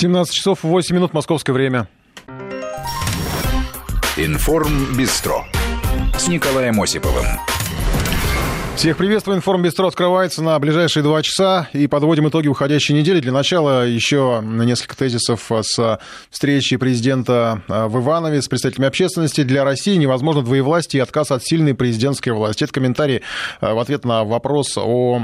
17 часов 8 минут московское время. Информ Бистро с Николаем Осиповым. Всех приветствую. Информ Бистро открывается на ближайшие два часа. И подводим итоги уходящей недели. Для начала еще несколько тезисов с встречи президента в Иванове с представителями общественности. Для России невозможно двоевластие и отказ от сильной президентской власти. Это комментарий в ответ на вопрос о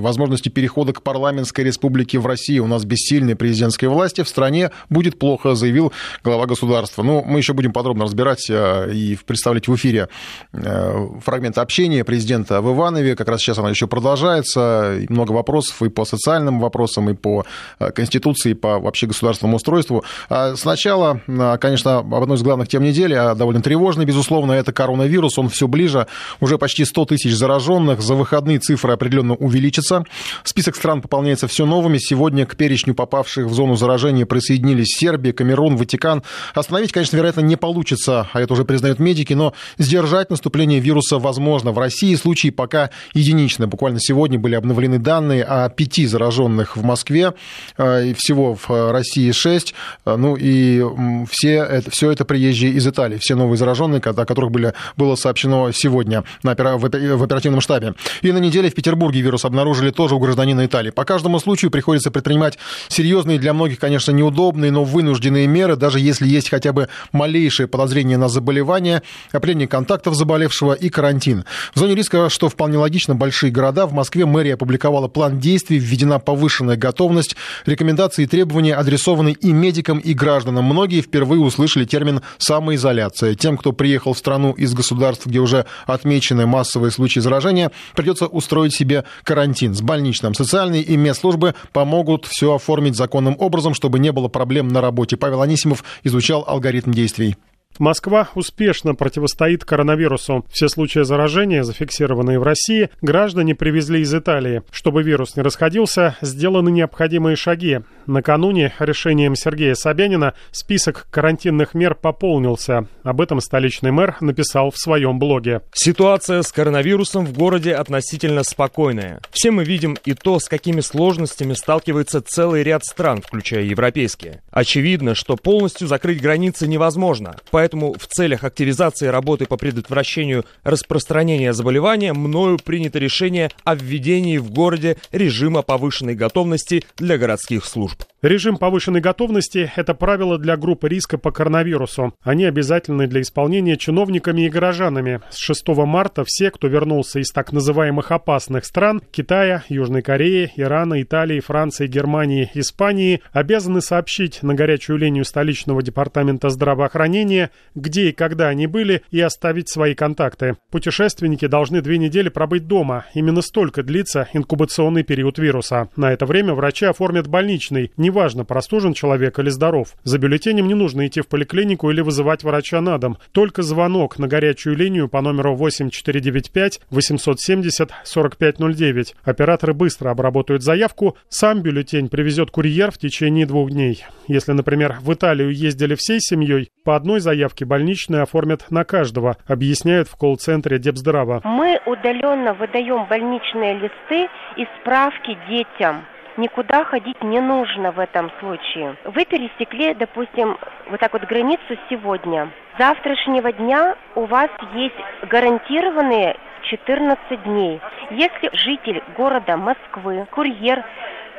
возможности перехода к парламентской республике в России. У нас без сильной президентской власти в стране будет плохо, заявил глава государства. Ну, мы еще будем подробно разбирать и представлять в эфире фрагмент общения президента в Иванове Иванове. Как раз сейчас она еще продолжается. Много вопросов и по социальным вопросам, и по э, Конституции, и по вообще государственному устройству. А сначала, а, конечно, об одной из главных тем недели, а довольно тревожной, безусловно, это коронавирус. Он все ближе. Уже почти 100 тысяч зараженных. За выходные цифры определенно увеличатся. Список стран пополняется все новыми. Сегодня к перечню попавших в зону заражения присоединились Сербия, Камерун, Ватикан. Остановить, конечно, вероятно, не получится, а это уже признают медики, но сдержать наступление вируса возможно. В России случаи пока пока единично. Буквально сегодня были обновлены данные о пяти зараженных в Москве, э, и всего в России шесть. Э, ну и все это, все это приезжие из Италии, все новые зараженные, о которых были, было сообщено сегодня на, в оперативном штабе. И на неделе в Петербурге вирус обнаружили тоже у гражданина Италии. По каждому случаю приходится предпринимать серьезные, для многих, конечно, неудобные, но вынужденные меры, даже если есть хотя бы малейшее подозрение на заболевание, определение контактов заболевшего и карантин. В зоне риска, что вполне вполне логично, большие города. В Москве мэрия опубликовала план действий, введена повышенная готовность. Рекомендации и требования адресованы и медикам, и гражданам. Многие впервые услышали термин «самоизоляция». Тем, кто приехал в страну из государств, где уже отмечены массовые случаи заражения, придется устроить себе карантин с больничным. Социальные и медслужбы помогут все оформить законным образом, чтобы не было проблем на работе. Павел Анисимов изучал алгоритм действий. Москва успешно противостоит коронавирусу. Все случаи заражения, зафиксированные в России, граждане привезли из Италии. Чтобы вирус не расходился, сделаны необходимые шаги. Накануне решением Сергея Собянина список карантинных мер пополнился. Об этом столичный мэр написал в своем блоге. Ситуация с коронавирусом в городе относительно спокойная. Все мы видим и то, с какими сложностями сталкивается целый ряд стран, включая европейские. Очевидно, что полностью закрыть границы невозможно. Поэтому в целях активизации работы по предотвращению распространения заболевания мною принято решение о введении в городе режима повышенной готовности для городских служб. Режим повышенной готовности – это правило для группы риска по коронавирусу. Они обязательны для исполнения чиновниками и горожанами. С 6 марта все, кто вернулся из так называемых опасных стран – Китая, Южной Кореи, Ирана, Италии, Франции, Германии, Испании – обязаны сообщить на горячую линию столичного департамента здравоохранения, где и когда они были, и оставить свои контакты. Путешественники должны две недели пробыть дома. Именно столько длится инкубационный период вируса. На это время врачи оформят больничный, Неважно, простужен человек или здоров. За бюллетенем не нужно идти в поликлинику или вызывать врача на дом. Только звонок на горячую линию по номеру 8495 870 4509. Операторы быстро обработают заявку. Сам бюллетень привезет курьер в течение двух дней. Если, например, в Италию ездили всей семьей, по одной заявке больничные оформят на каждого, объясняют в колл-центре Депздрава. Мы удаленно выдаем больничные листы и справки детям никуда ходить не нужно в этом случае. Вы пересекли, допустим, вот так вот границу сегодня. С завтрашнего дня у вас есть гарантированные 14 дней. Если житель города Москвы, курьер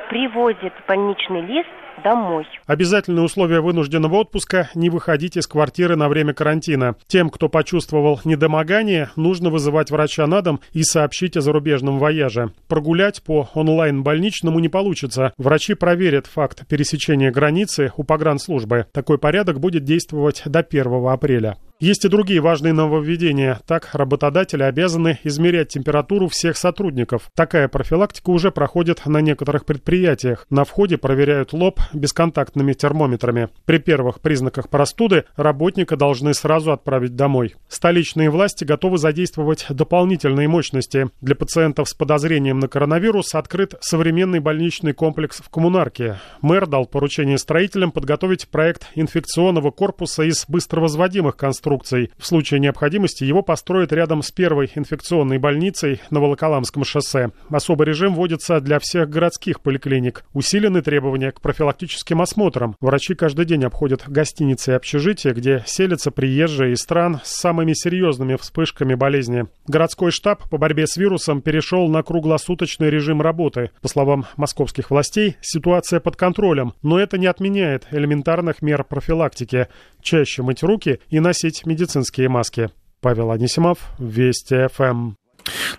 привозит больничный лист, домой. Обязательное условие вынужденного отпуска – не выходить из квартиры на время карантина. Тем, кто почувствовал недомогание, нужно вызывать врача на дом и сообщить о зарубежном вояже. Прогулять по онлайн-больничному не получится. Врачи проверят факт пересечения границы у погранслужбы. Такой порядок будет действовать до 1 апреля. Есть и другие важные нововведения. Так, работодатели обязаны измерять температуру всех сотрудников. Такая профилактика уже проходит на некоторых предприятиях. На входе проверяют лоб бесконтактными термометрами. При первых признаках простуды работника должны сразу отправить домой. Столичные власти готовы задействовать дополнительные мощности. Для пациентов с подозрением на коронавирус открыт современный больничный комплекс в Коммунарке. Мэр дал поручение строителям подготовить проект инфекционного корпуса из быстровозводимых конструкций конструкций. В случае необходимости его построят рядом с первой инфекционной больницей на Волоколамском шоссе. Особый режим вводится для всех городских поликлиник. Усилены требования к профилактическим осмотрам. Врачи каждый день обходят гостиницы и общежития, где селятся приезжие из стран с самыми серьезными вспышками болезни. Городской штаб по борьбе с вирусом перешел на круглосуточный режим работы. По словам московских властей, ситуация под контролем, но это не отменяет элементарных мер профилактики. Чаще мыть руки и носить медицинские маски. Павел Анисимов, Вести ФМ.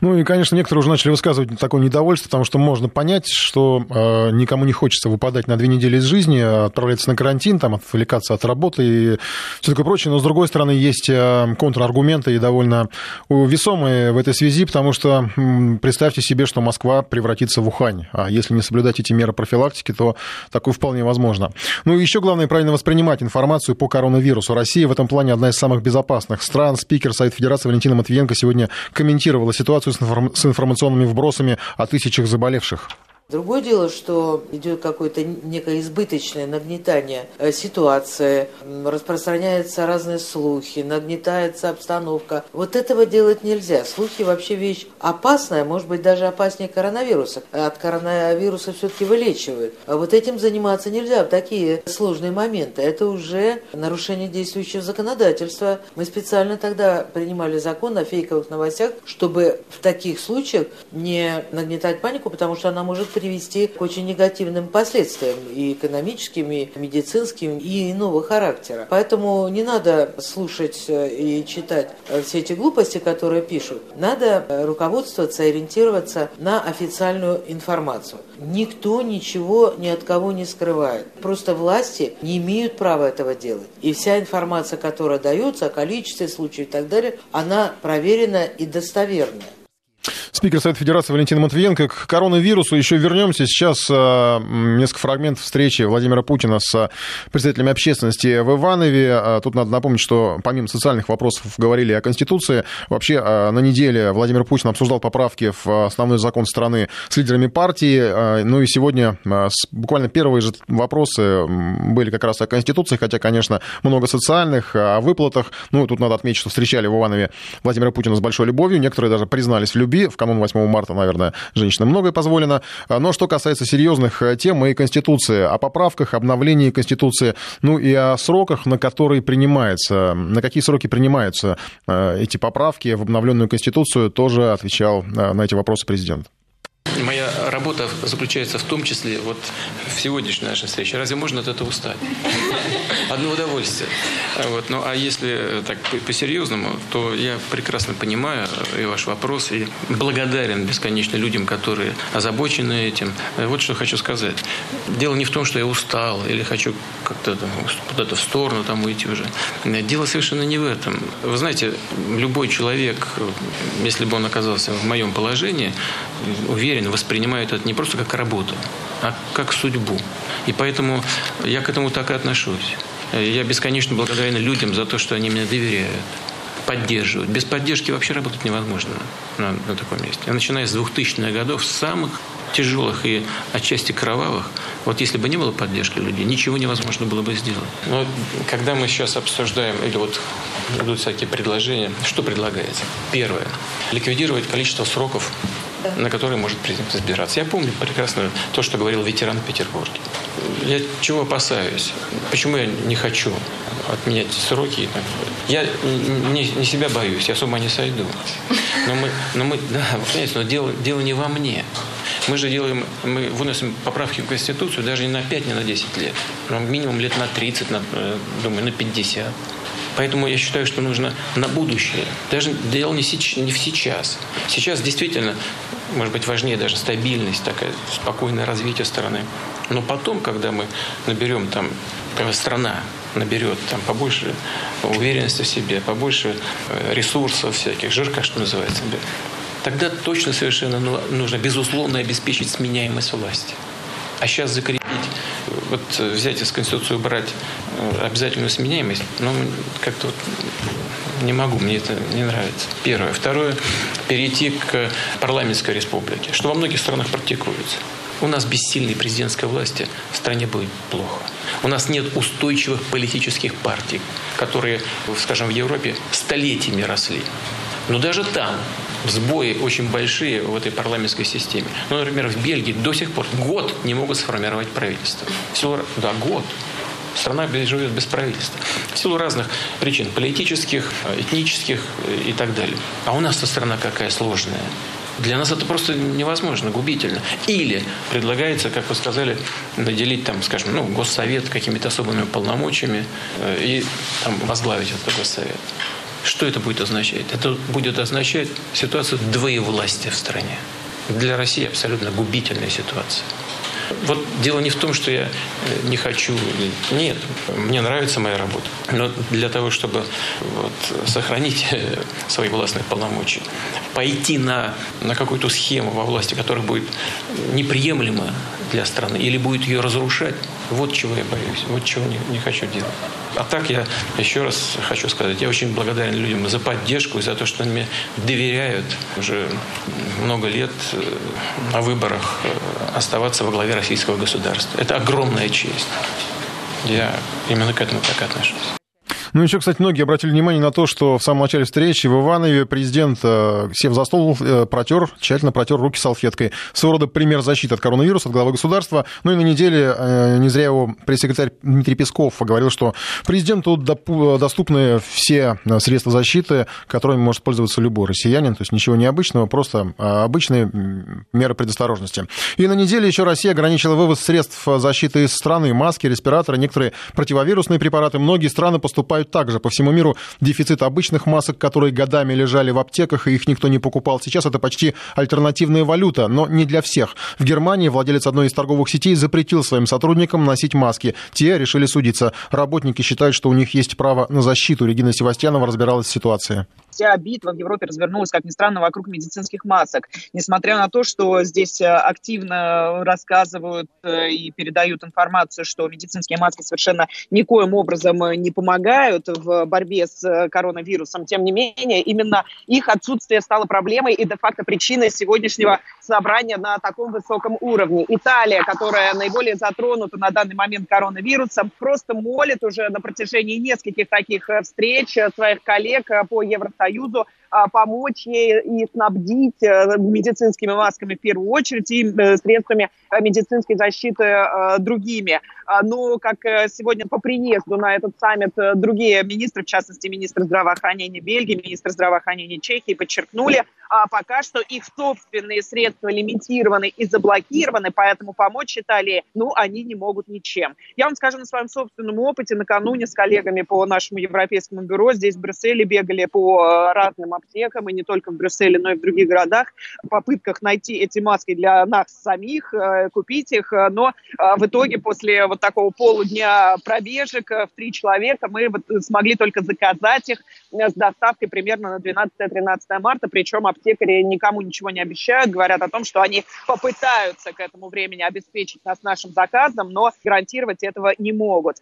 Ну и, конечно, некоторые уже начали высказывать такое недовольство, потому что можно понять, что э, никому не хочется выпадать на две недели из жизни, отправляться на карантин, там, отвлекаться от работы и все такое прочее. Но, с другой стороны, есть э, контраргументы и довольно весомые в этой связи, потому что э, представьте себе, что Москва превратится в Ухань. А если не соблюдать эти меры профилактики, то такое вполне возможно. Ну и еще главное, правильно воспринимать информацию по коронавирусу. Россия в этом плане одна из самых безопасных стран. Спикер Совет Федерации Валентина Матвиенко сегодня комментировала ситуацию с информационными вбросами о тысячах заболевших. Другое дело, что идет какое-то некое избыточное нагнетание э, ситуации, распространяются разные слухи, нагнетается обстановка. Вот этого делать нельзя. Слухи вообще вещь опасная, может быть, даже опаснее коронавируса. От коронавируса все-таки вылечивают. А вот этим заниматься нельзя в такие сложные моменты. Это уже нарушение действующего законодательства. Мы специально тогда принимали закон о фейковых новостях, чтобы в таких случаях не нагнетать панику, потому что она может привести к очень негативным последствиям и экономическим, и медицинским, и иного характера. Поэтому не надо слушать э, и читать э, все эти глупости, которые пишут. Надо э, руководствоваться, ориентироваться на официальную информацию. Никто ничего ни от кого не скрывает. Просто власти не имеют права этого делать. И вся информация, которая дается о количестве случаев и так далее, она проверена и достоверная. Спикер Совета Федерации Валентин Матвиенко. К коронавирусу еще вернемся. Сейчас э, несколько фрагментов встречи Владимира Путина с представителями общественности в Иванове. Э, тут надо напомнить, что помимо социальных вопросов говорили о Конституции. Вообще на неделе Владимир Путин обсуждал поправки в основной закон страны с лидерами партии. Ну и сегодня буквально первые же вопросы были как раз о Конституции, хотя, конечно, много социальных, о выплатах. Ну, тут надо отметить, что встречали в Иванове Владимира Путина с большой любовью. Некоторые даже признались в любви. В канун 8 марта, наверное, женщинам многое позволено. Но что касается серьезных э, тем и Конституции, о поправках, обновлении Конституции, ну и о сроках, на которые принимается, на какие сроки принимаются э, эти поправки в обновленную Конституцию, тоже отвечал э, на эти вопросы президент. Моя работа заключается в том числе вот в сегодняшней нашей встрече. Разве можно от этого устать? Одно удовольствие. Вот. Ну, а если так по-серьезному, то я прекрасно понимаю и ваш вопрос, и благодарен бесконечно людям, которые озабочены этим. Вот что хочу сказать. Дело не в том, что я устал или хочу как-то куда-то в сторону там уйти уже. Дело совершенно не в этом. Вы знаете, любой человек, если бы он оказался в моем положении, уверен, воспринимают это не просто как работу, а как судьбу. И поэтому я к этому так и отношусь. Я бесконечно благодарен людям за то, что они мне доверяют поддерживают. Без поддержки вообще работать невозможно на, на таком месте. Я начиная с 2000-х годов, самых тяжелых и отчасти кровавых, вот если бы не было поддержки людей, ничего невозможно было бы сделать. Но когда мы сейчас обсуждаем, или вот идут всякие предложения, что предлагается? Первое. Ликвидировать количество сроков на которые может президент избираться. Я помню прекрасно то, что говорил ветеран в Петербурге. Я чего опасаюсь? Почему я не хочу отменять сроки? Я не, не себя боюсь, я с ума не сойду. Но мы, но мы да, понимаете, но дело, дело не во мне. Мы же делаем, мы выносим поправки в Конституцию даже не на 5, не на 10 лет. Но минимум лет на 30, на, э, думаю, на 50. Поэтому я считаю, что нужно на будущее. Даже дело не, сейчас, не в сейчас. Сейчас действительно, может быть, важнее даже стабильность, такая спокойное развитие страны. Но потом, когда мы наберем там, страна наберет там побольше уверенности в себе, побольше э, ресурсов всяких, жирка, что называется, тогда точно совершенно нужно, безусловно, обеспечить сменяемость власти. А сейчас закрепить, вот взять из Конституции убрать э, обязательную сменяемость, ну, как-то вот не могу, мне это не нравится. Первое. Второе, перейти к парламентской республике, что во многих странах практикуется. У нас без сильной президентской власти в стране будет плохо. У нас нет устойчивых политических партий, которые, скажем, в Европе столетиями росли. Но даже там сбои очень большие в этой парламентской системе. Ну, например, в Бельгии до сих пор год не могут сформировать правительство. Всего, да, год. Страна живет без правительства. В силу разных причин. Политических, этнических и так далее. А у нас-то страна какая сложная. Для нас это просто невозможно, губительно. Или предлагается, как вы сказали, наделить там, скажем, ну, госсовет какими-то особыми полномочиями э, и там, возглавить этот госсовет. Что это будет означать? Это будет означать ситуацию двоевластия в стране. Для России абсолютно губительная ситуация. Вот дело не в том, что я э, не хочу. Нет, мне нравится моя работа. Но для того, чтобы вот, сохранить э, свои властные полномочия, пойти на, на какую-то схему во власти, которая будет неприемлема для страны или будет ее разрушать, вот чего я боюсь, вот чего не, не хочу делать. А так я еще раз хочу сказать, я очень благодарен людям за поддержку и за то, что они мне доверяют уже много лет э, на выборах э, оставаться во главе российского государства. Это огромная честь. Я именно к этому так отношусь. Ну, еще, кстати, многие обратили внимание на то, что в самом начале встречи в Иванове президент, э, сев за стол, э, протер, тщательно протер руки салфеткой. Своего рода пример защиты от коронавируса, от главы государства. Ну и на неделе э, не зря его пресс-секретарь Дмитрий Песков говорил, что президенту доступны все средства защиты, которыми может пользоваться любой россиянин. То есть ничего необычного, просто обычные меры предосторожности. И на неделе еще Россия ограничила вывоз средств защиты из страны. Маски, респираторы, некоторые противовирусные препараты. Многие страны поступают наблюдают также по всему миру дефицит обычных масок, которые годами лежали в аптеках, и их никто не покупал. Сейчас это почти альтернативная валюта, но не для всех. В Германии владелец одной из торговых сетей запретил своим сотрудникам носить маски. Те решили судиться. Работники считают, что у них есть право на защиту. Регина Севастьянова разбиралась в ситуации вся битва в Европе развернулась, как ни странно, вокруг медицинских масок. Несмотря на то, что здесь э, активно рассказывают э, и передают информацию, что медицинские маски совершенно никоим образом э, не помогают в борьбе с коронавирусом, тем не менее, именно их отсутствие стало проблемой и де-факто причиной сегодняшнего собрания на таком высоком уровне. Италия, которая наиболее затронута на данный момент коронавирусом, просто молит уже на протяжении нескольких таких встреч своих коллег по Евросоюзу помочь ей и снабдить э, медицинскими масками в первую очередь и э, средствами э, медицинской защиты другими. А, но, как сегодня по приезду на этот саммит другие министры, в частности, министр здравоохранения Бельгии, министр здравоохранения Чехии, подчеркнули, а, пока что их собственные средства лимитированы и заблокированы, поэтому помочь Италии, ну, они не могут ничем. Я вам скажу на своем собственном опыте, накануне с коллегами по нашему европейскому бюро здесь в Брюсселе бегали по разным аптекам, и не только в Брюсселе, но и в других городах, в попытках найти эти маски для нас самих, э, купить их, э, но э, в итоге после вот такого полудня пробежек в три человека мы вот смогли только заказать их с доставкой примерно на 12-13 марта, причем аптекари никому ничего не обещают, говорят о том, что они попытаются к этому времени обеспечить нас нашим заказом, но гарантировать этого не могут.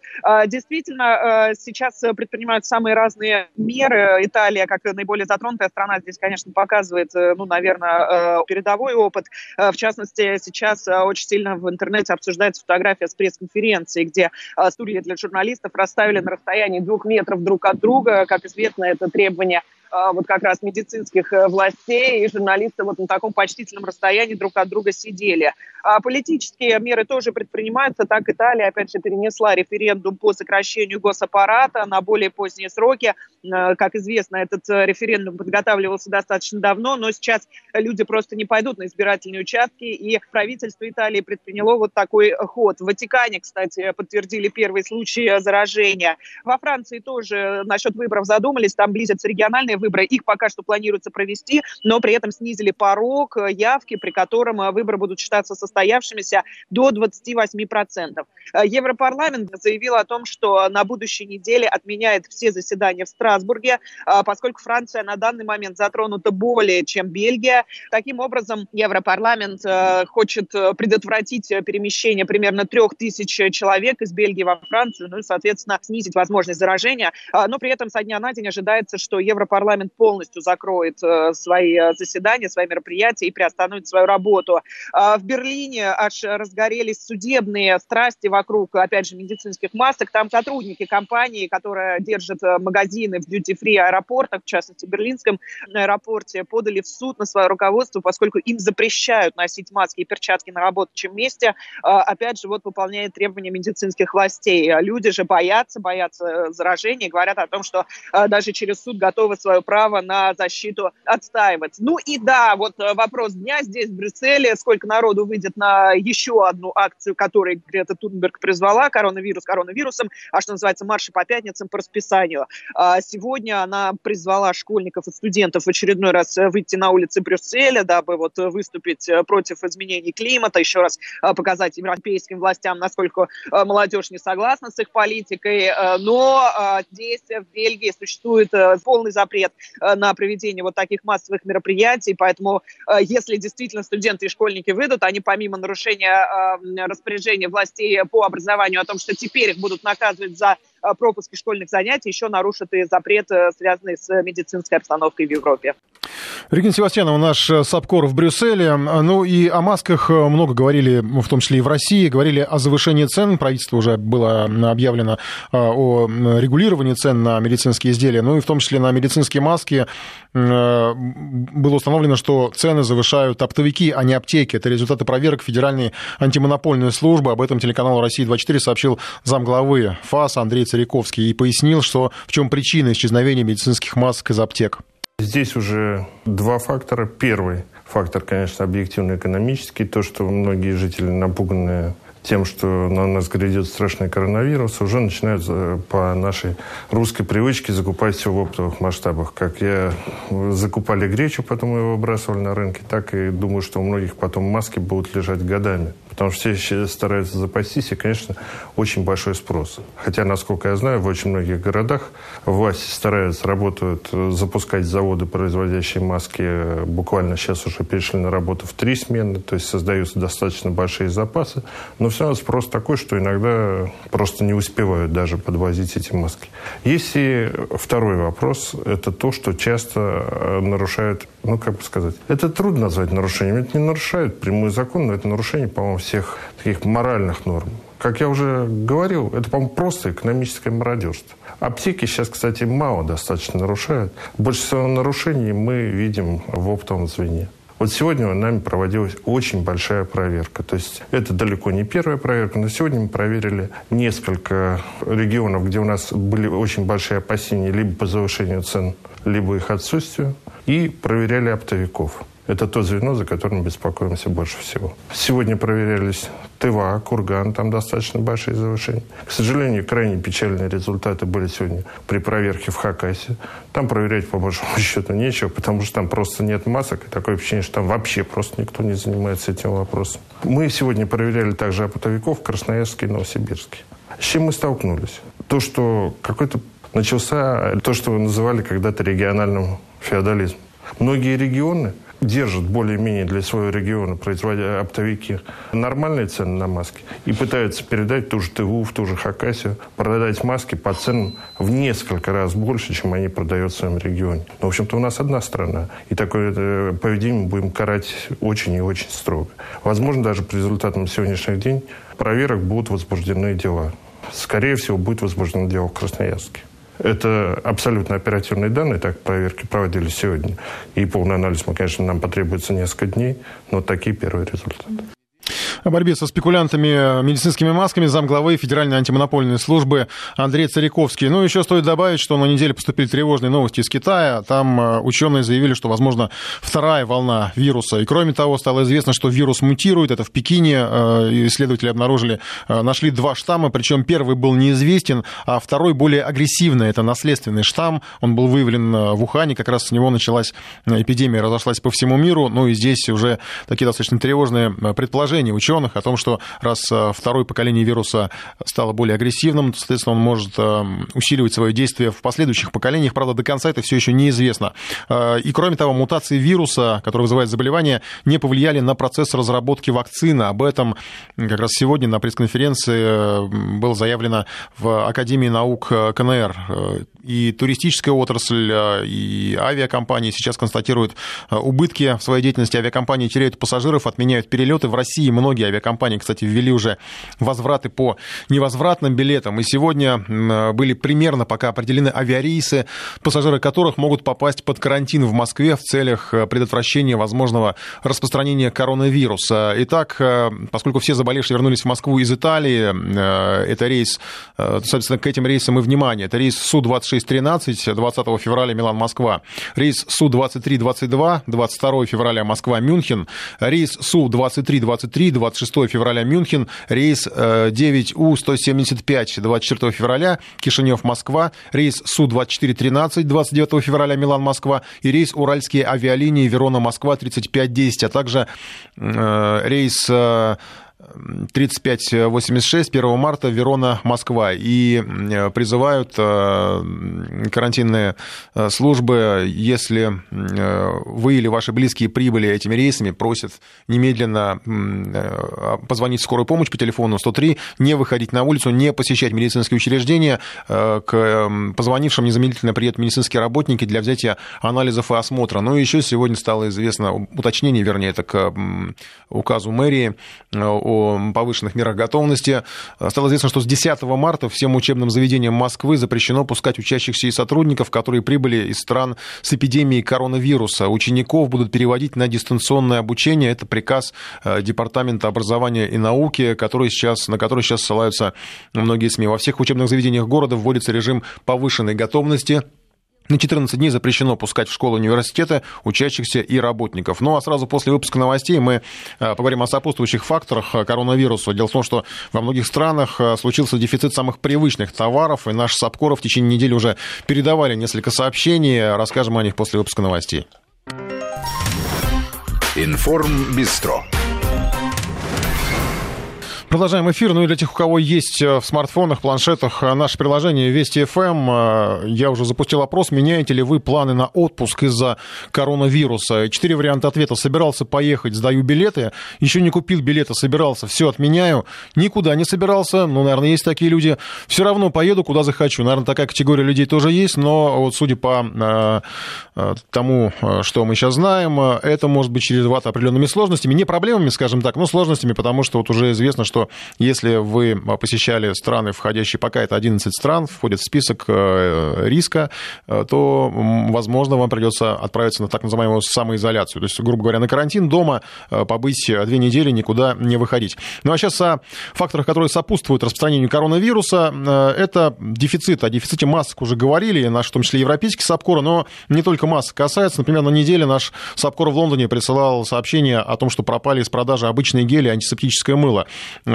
Действительно, сейчас предпринимают самые разные меры. Италия, как наиболее затронутая страна, здесь, конечно, показывает, э, ну, наверное, э, передовой опыт. Э, в частности, сейчас очень сильно в интернете обсуждается фотография с пресс-конференции, где стулья для журналистов расставили на расстоянии двух метров друг от друга. Как известно, это требование а, вот как раз медицинских э, властей, и журналисты вот на таком почтительном расстоянии друг от друга сидели. А политические меры тоже предпринимаются. Так Италия, опять же, перенесла референдум по сокращению госаппарата на более поздние сроки. Э, как известно, этот э, референдум подготавливался достаточно давно, но сейчас люди просто не пойдут на избирательные участки, и правительство Италии предприняло вот такой ход. В Ватикане, кстати, подтвердили первый случай заражения. Во Франции тоже насчет выборов задумались, там близятся региональные выборы. Их пока что планируется провести, но при этом снизили порог э, явки, при котором э, выборы будут считаться состоявшимися до 28%. Э, Европарламент заявил о том, что на будущей неделе отменяет все заседания в Страсбурге, поскольку Франция на данный момент затронута более, чем Бельгия. Таким образом, Европарламент хочет предотвратить перемещение примерно трех тысяч человек из Бельгии во Францию, ну и, соответственно, снизить возможность заражения. Но при этом со дня на день ожидается, что Европарламент парламент полностью закроет свои заседания, свои мероприятия и приостановит свою работу. В Берлине аж разгорелись судебные страсти вокруг, опять же, медицинских масок. Там сотрудники компании, которая держит магазины в дьюти-фри аэропортах, в частности, в Берлинском аэропорте, подали в суд на свое руководство, поскольку им запрещают носить маски и перчатки на рабочем месте. Опять же, вот выполняет требования медицинских властей. Люди же боятся, боятся заражения, говорят о том, что даже через суд готовы свое право на защиту отстаивать. Ну и да, вот вопрос дня здесь, в Брюсселе, сколько народу выйдет на еще одну акцию, которую Грета Тунберг призвала, коронавирус коронавирусом, а что называется, марши по пятницам по расписанию. Сегодня она призвала школьников и студентов в очередной раз выйти на улицы Брюсселя, дабы вот выступить против изменений климата, еще раз показать европейским властям, насколько молодежь не согласна с их политикой. Но здесь, в Бельгии, существует полный запрет на проведение вот таких массовых мероприятий, поэтому если действительно студенты и школьники выйдут, они помимо нарушения распоряжения властей по образованию о том, что теперь их будут наказывать за Э, пропуске школьных занятий еще нарушит и запрет, э, связанный с медицинской обстановкой в Европе. Регина Севастьянова, наш э, САПКОР в Брюсселе. Ну и о масках много говорили, в том числе и в России. Говорили о завышении цен. Правительство уже было объявлено о регулировании цен на медицинские изделия. Ну и в том числе на медицинские маски было установлено, что цены завышают оптовики, а не аптеки. Это результаты проверок Федеральной антимонопольной службы. Об этом телеканал «Россия-24» сообщил замглавы ФАС Андрей Царяковский и пояснил, что в чем причина исчезновения медицинских масок из аптек. Здесь уже два фактора. Первый фактор, конечно, объективно-экономический. То, что многие жители напуганы тем, что на нас грядет страшный коронавирус, уже начинают э, по нашей русской привычке закупать все в оптовых масштабах. Как я закупали гречу, потом ее выбрасывали на рынке, так и думаю, что у многих потом маски будут лежать годами потому что все стараются запастись, и, конечно, очень большой спрос. Хотя, насколько я знаю, в очень многих городах власти стараются, работают, запускать заводы, производящие маски, буквально сейчас уже перешли на работу в три смены, то есть создаются достаточно большие запасы, но все равно спрос такой, что иногда просто не успевают даже подвозить эти маски. Есть и второй вопрос, это то, что часто э, нарушают, ну, как бы сказать, это трудно назвать нарушением, это не нарушают прямой закон, но это нарушение, по-моему, всех таких моральных норм. Как я уже говорил, это, по-моему, просто экономическое мародерство. Аптеки сейчас, кстати, мало достаточно нарушают. Больше всего нарушений мы видим в оптовом звене. Вот сегодня нами проводилась очень большая проверка. То есть это далеко не первая проверка, но сегодня мы проверили несколько регионов, где у нас были очень большие опасения либо по завышению цен, либо их отсутствию, и проверяли оптовиков. Это то звено, за которым беспокоимся больше всего. Сегодня проверялись Тыва, Курган, там достаточно большие завышения. К сожалению, крайне печальные результаты были сегодня при проверке в Хакасе. Там проверять, по большому счету, нечего, потому что там просто нет масок, и такое впечатление, что там вообще просто никто не занимается этим вопросом. Мы сегодня проверяли также оптовиков в Красноярске и Новосибирске. С чем мы столкнулись? То, что какой-то начался то, что вы называли когда-то региональным феодализмом. Многие регионы держат более-менее для своего региона, производя оптовики, нормальные цены на маски и пытаются передать ту же ТВУ, в ту же Хакасию, продать маски по ценам в несколько раз больше, чем они продают в своем регионе. Но, в общем-то, у нас одна страна, и такое э, поведение мы будем карать очень и очень строго. Возможно, даже по результатам сегодняшних дней проверок будут возбуждены дела. Скорее всего, будет возбуждено дело в Красноярске. Это абсолютно оперативные данные, так проверки проводились сегодня. И полный анализ, конечно, нам потребуется несколько дней, но такие первые результаты. О борьбе со спекулянтами медицинскими масками замглавы Федеральной антимонопольной службы Андрей Царяковский. Ну, еще стоит добавить, что на неделе поступили тревожные новости из Китая. Там э, ученые заявили, что, возможно, вторая волна вируса. И, кроме того, стало известно, что вирус мутирует. Это в Пекине э, исследователи обнаружили, э, нашли два штамма, причем первый был неизвестен, а второй более агрессивный. Это наследственный штамм. Он был выявлен в Ухане, как раз с него началась эпидемия, разошлась по всему миру. Ну и здесь уже такие достаточно тревожные предположения ученых ученых о том, что раз второе поколение вируса стало более агрессивным, соответственно, он может усиливать свое действие в последующих поколениях. Правда, до конца это все еще неизвестно. И, кроме того, мутации вируса, которые вызывают заболевание, не повлияли на процесс разработки вакцины. Об этом как раз сегодня на пресс-конференции было заявлено в Академии наук КНР. И туристическая отрасль, и авиакомпании сейчас констатируют убытки в своей деятельности. Авиакомпании теряют пассажиров, отменяют перелеты. В России многие авиакомпании, кстати, ввели уже возвраты по невозвратным билетам. И сегодня были примерно пока определены авиарейсы, пассажиры которых могут попасть под карантин в Москве в целях э, предотвращения возможного распространения коронавируса. Итак, э, поскольку все заболевшие вернулись в Москву из Италии, э, это рейс, соответственно, к этим рейсам и внимание. Это рейс Су-2613 20 февраля Милан-Москва, рейс Су-2322 22 февраля Москва-Мюнхен, рейс Су-2323 26 февраля Мюнхен, рейс 9У-175 24 февраля Кишинев-Москва, рейс Су-2413 29 февраля Милан-Москва и рейс Уральские авиалинии Верона-Москва 3510, а также э, рейс э, 3586 1 марта Верона, Москва. И призывают э, карантинные э, службы, если э, вы или ваши близкие прибыли этими рейсами, просят немедленно позвонить в скорую помощь по телефону 103, не выходить на улицу, не посещать медицинские учреждения. К позвонившим незамедлительно приедут медицинские работники для взятия анализов и осмотра. Ну и еще сегодня стало известно уточнение, вернее, это к указу мэрии о повышенных мерах готовности. Стало известно, что с 10 марта всем учебным заведениям Москвы запрещено пускать учащихся и сотрудников, которые прибыли из стран с эпидемией коронавируса. Учеников будут переводить на дистанционное обучение. Это приказ э, Департамента образования и науки, который сейчас, на который сейчас ссылаются многие СМИ. Во всех учебных заведениях города вводится режим повышенной готовности на 14 дней запрещено пускать в школы университеты учащихся и работников. Ну а сразу после выпуска новостей мы э, поговорим о сопутствующих факторах э, коронавируса. Дело в том, что во многих странах э, случился дефицит самых привычных товаров, и наши САПКОРы в течение недели уже передавали несколько сообщений. Расскажем о них после выпуска новостей. Информ Бистро. Продолжаем эфир. Ну и для тех, у кого есть э, в смартфонах, планшетах э, наше приложение Вести FM, э, я уже запустил опрос, меняете ли вы планы на отпуск из-за коронавируса. Четыре варианта ответа. Собирался поехать, сдаю билеты. Еще не купил билеты, собирался, все отменяю. Никуда не собирался. Ну, наверное, есть такие люди. Все равно поеду, куда захочу. Наверное, такая категория людей тоже есть, но вот судя по тому, что мы сейчас знаем, это может быть чревато определенными сложностями. Не проблемами, скажем так, но сложностями, потому что вот уже известно, что что если вы посещали страны, входящие пока это 11 стран, входят в список э, риска, э, то, возможно, вам придется отправиться на так называемую самоизоляцию. То есть, грубо говоря, на карантин дома э, побыть две недели, никуда не выходить. Ну а сейчас о факторах, которые сопутствуют распространению коронавируса, это дефицит. О дефиците масок уже говорили, наш, в том числе европейский САПКОР, но не только масок касается. Например, на неделе наш САПКОР в Лондоне присылал сообщение о том, что пропали из продажи обычные гели антисептическое мыло.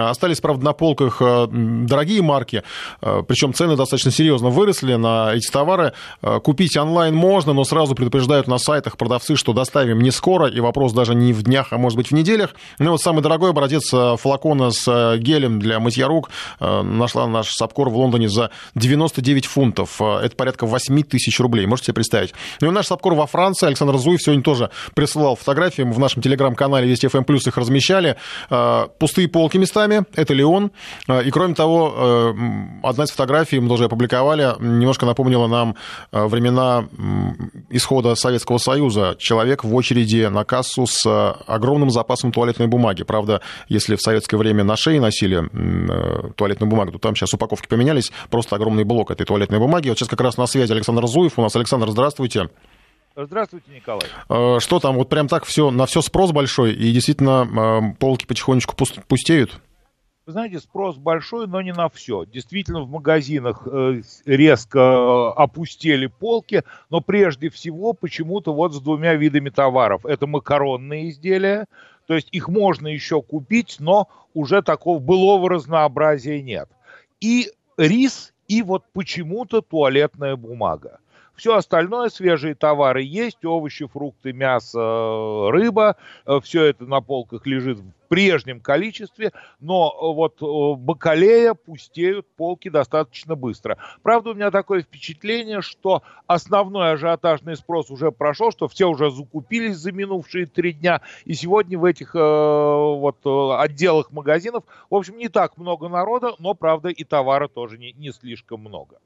Остались, правда, на полках э, дорогие марки, э, причем цены достаточно серьезно выросли на эти товары. Э, купить онлайн можно, но сразу предупреждают на сайтах продавцы, что доставим не скоро, и вопрос даже не в днях, а может быть в неделях. Ну вот самый дорогой образец флакона с гелем для мытья рук нашла наш Сапкор в Лондоне за 99 фунтов. Это порядка 8 тысяч рублей, можете себе представить. Ну и наш Сапкор во Франции, Александр Зуев сегодня тоже присылал фотографии, мы в нашем телеграм-канале Вести ФМ Плюс их размещали. Пустые полки местами, местами, это Леон. А, и кроме того, э, одна из фотографий, мы тоже опубликовали, немножко напомнила нам э, времена исхода Советского Союза. Человек в очереди на кассу с э, огромным запасом туалетной бумаги. Правда, если в советское время на шее носили туалетную бумагу, то там сейчас упаковки поменялись, просто огромный блок этой туалетной бумаги. Вот сейчас как раз на связи Александр Зуев у нас. Александр, здравствуйте. Здравствуйте, Николай. Что там, вот прям так все, на все спрос большой, и действительно полки потихонечку пустеют? Вы знаете, спрос большой, но не на все. Действительно, в магазинах э, резко э, опустели полки, но прежде всего почему-то вот с двумя видами товаров. Это макаронные изделия, то есть их можно еще купить, но уже такого былого разнообразия нет. И рис, и вот почему-то туалетная бумага. Все остальное, свежие товары есть, овощи, фрукты, мясо, рыба, все это на полках лежит в прежнем количестве, но вот бакалея пустеют полки достаточно быстро. Правда, у меня такое впечатление, что основной ажиотажный спрос уже прошел, что все уже закупились за минувшие три дня, и сегодня в этих э, вот отделах магазинов, в общем, не так много народа, но, правда, и товара тоже не, не слишком много.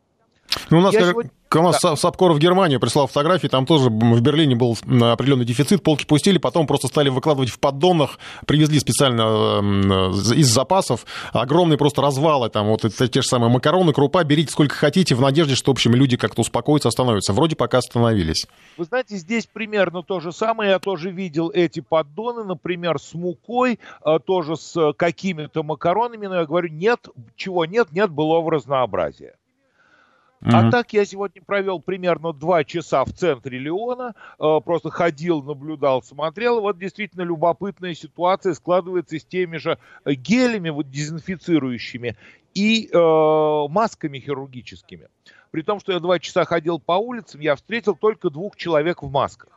Ну, у нас, как, сегодня... КамАЗ да. Сапкор в Германии прислал фотографии, там тоже в Берлине был определенный дефицит, полки пустили, потом просто стали выкладывать в поддонах, привезли специально из запасов, огромные просто развалы, там вот это те же самые макароны, крупа, берите сколько хотите, в надежде, что, в общем, люди как-то успокоятся, остановятся. Вроде пока остановились. Вы знаете, здесь примерно то же самое, я тоже видел эти поддоны, например, с мукой, а, тоже с какими-то макаронами, но я говорю, нет, чего нет, нет былого разнообразия. А так я сегодня провел примерно два часа в центре Леона, э, просто ходил, наблюдал, смотрел. Вот действительно любопытная ситуация складывается с теми же гелями вот, дезинфицирующими и э, масками хирургическими. При том, что я два часа ходил по улицам, я встретил только двух человек в масках.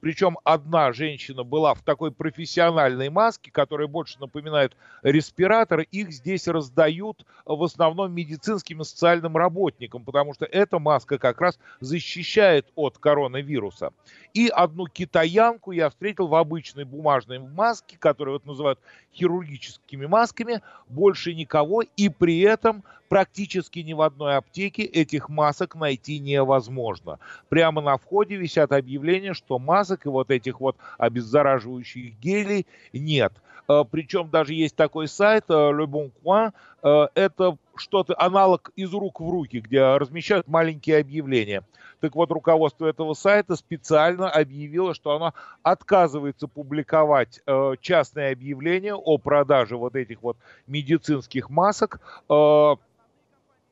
Причем одна женщина была в такой профессиональной маске, которая больше напоминает респиратор. Их здесь раздают в основном медицинским и социальным работникам, потому что эта маска как раз защищает от коронавируса. И одну китаянку я встретил в обычной бумажной маске, которую вот называют хирургическими масками, больше никого, и при этом практически ни в одной аптеке этих масок найти невозможно. Прямо на входе висят объявления, что масок и вот этих вот обеззараживающих гелей нет. Э, Причем даже есть такой сайт э, Le Bon Coin, э, это что-то аналог из рук в руки, где размещают маленькие объявления. Так вот, руководство этого сайта специально объявило, что оно отказывается публиковать э, частные объявления о продаже вот этих вот медицинских масок. Э,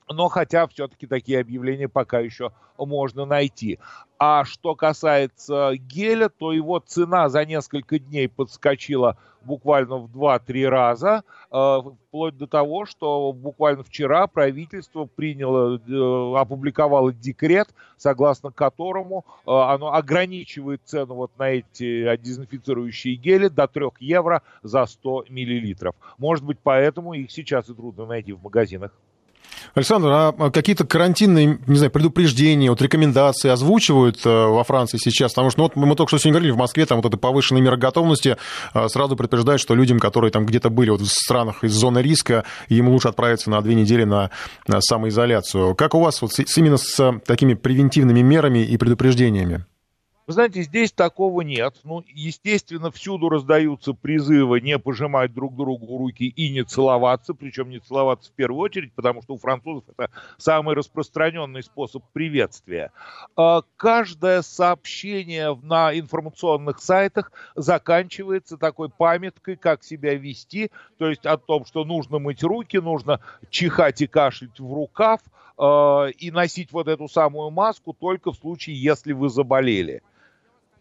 но хотя все-таки такие объявления пока еще можно найти. А что касается геля, то его цена за несколько дней подскочила буквально в 2-3 раза, э, вплоть до того, что буквально вчера правительство приняло, э, опубликовало декрет, согласно которому э, оно ограничивает цену вот на эти дезинфицирующие гели до 3 евро за 100 миллилитров. Может быть, поэтому их сейчас и трудно найти в магазинах. Александр, а какие-то карантинные, не знаю, предупреждения, вот рекомендации озвучивают э, во Франции сейчас? Потому что ну, вот мы только что сегодня говорили, в Москве там вот эта повышенная мера готовности э, сразу предупреждают, что людям, которые там где-то были вот в странах из зоны риска, им лучше отправиться на две недели на, на самоизоляцию. Как у вас вот с, именно с такими превентивными мерами и предупреждениями? Вы знаете, здесь такого нет. Ну, естественно, всюду раздаются призывы не пожимать друг другу руки и не целоваться, причем не целоваться в первую очередь, потому что у французов это самый распространенный способ приветствия. А каждое сообщение на информационных сайтах заканчивается такой памяткой, как себя вести, то есть о том, что нужно мыть руки, нужно чихать и кашлять в рукав, а, и носить вот эту самую маску только в случае, если вы заболели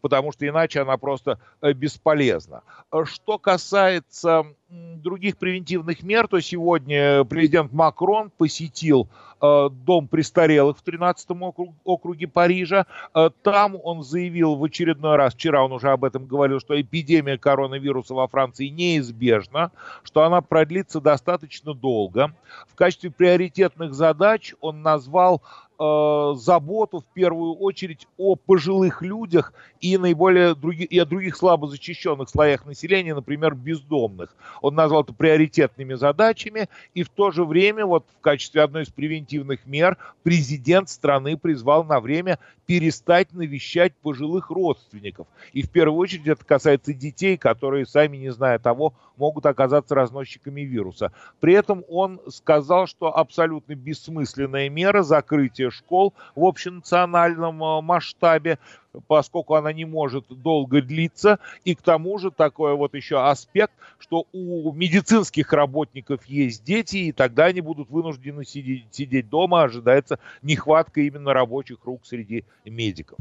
потому что иначе она просто э, бесполезна. Что касается других превентивных мер, то сегодня президент Макрон посетил э, дом престарелых в 13-м округе Парижа. Э, там он заявил в очередной раз, вчера он уже об этом говорил, что эпидемия коронавируса во Франции неизбежна, что она продлится достаточно долго. В качестве приоритетных задач он назвал э, заботу в первую очередь о пожилых людях и наиболее други, и о других слабо защищенных слоях населения, например, бездомных. Он назвал это приоритетными задачами, и в то же время, вот в качестве одной из превентивных мер, президент страны призвал на время перестать навещать пожилых родственников. И в первую очередь это касается детей, которые, сами не зная того, могут оказаться разносчиками вируса. При этом он сказал, что абсолютно бессмысленная мера закрытия школ в общенациональном э, масштабе, поскольку она не может долго длиться. И к тому же такой вот еще аспект, что у медицинских работников есть дети, и тогда они будут вынуждены сидеть, сидеть дома, ожидается нехватка именно рабочих рук среди медиков.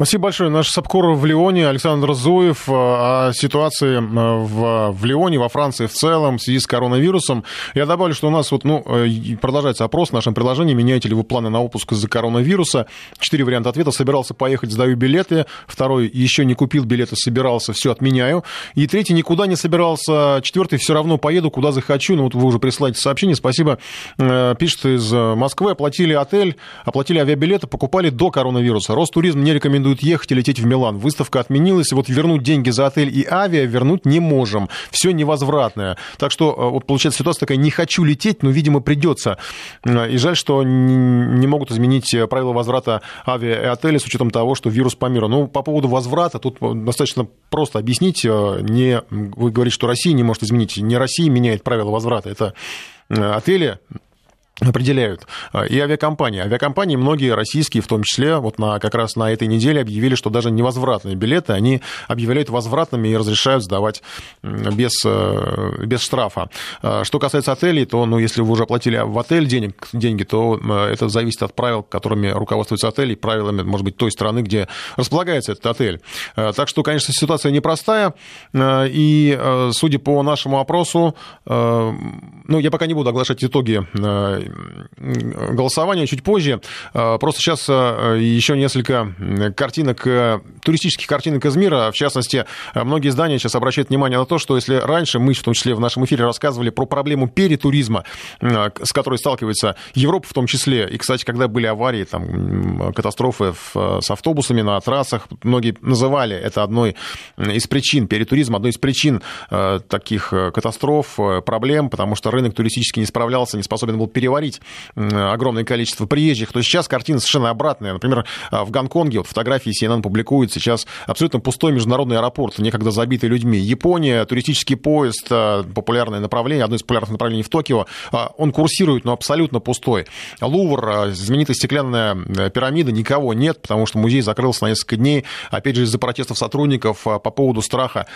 Спасибо большое. Наш Сапкор в Лионе, Александр Зуев, э, о ситуации э, в, в Лионе, во Франции в целом в связи с коронавирусом. Я добавлю, что у нас вот, ну, э, продолжается опрос в нашем приложении. Меняете ли вы планы на отпуск из-за коронавируса? Четыре варианта ответа. Собирался поехать, сдаю билеты. Второй, еще не купил билеты, собирался, все отменяю. И третий, никуда не собирался. Четвертый, все равно поеду, куда захочу. Ну, вот вы уже присылаете сообщение. Спасибо. Пишет из Москвы. Оплатили отель, оплатили авиабилеты, покупали до коронавируса. Ростуризм не рекомендует рекомендуют ехать и лететь в Милан. Выставка отменилась, и вот вернуть деньги за отель и авиа вернуть не можем. Все невозвратное. Так что э, вот получается ситуация такая, не хочу лететь, но, видимо, придется. И жаль, что не могут изменить э, правила возврата авиа и отеля с учетом того, что вирус по миру. Ну, по поводу возврата, тут достаточно просто объяснить. Э, не, вы говорите, что Россия не может изменить. Не Россия меняет правила возврата, это отели определяют. И авиакомпании. Авиакомпании, многие российские, в том числе, вот на, как раз на этой неделе объявили, что даже невозвратные билеты они объявляют возвратными и разрешают сдавать без, э, без штрафа. А что касается отелей, то, ну, если вы уже оплатили в отель денег, деньги, то э, это зависит от правил, которыми руководствуются отели, правилами, может быть, той страны, где располагается этот отель. Э, так что, конечно, ситуация непростая, и, судя по нашему опросу, ну, я пока не буду оглашать итоги голосования чуть позже. А, просто сейчас а, еще несколько картинок, э, туристических картинок из мира. В частности, многие издания сейчас обращают внимание на то, что если раньше мы, в том числе в нашем эфире, рассказывали про проблему перетуризма, с которой сталкивается Европа в том числе, и, кстати, когда были аварии, там, катастрофы с автобусами на трассах, многие называли это одной из причин перетуризма, одной из причин э, таких э, катастроф, проблем, потому что рынок туристически не справлялся, не способен был переварить переварить огромное количество приезжих, то сейчас картина совершенно обратная. Например, а, в Гонконге, вот фотографии CNN публикуют, сейчас абсолютно пустой международный аэропорт, некогда забитый людьми. Япония, туристический поезд, а, популярное направление, одно из популярных направлений в Токио, а, он курсирует, но абсолютно пустой. Лувр, знаменитая стеклянная пирамида, никого нет, потому что музей закрылся на несколько дней, опять же, из-за протестов сотрудников по поводу страха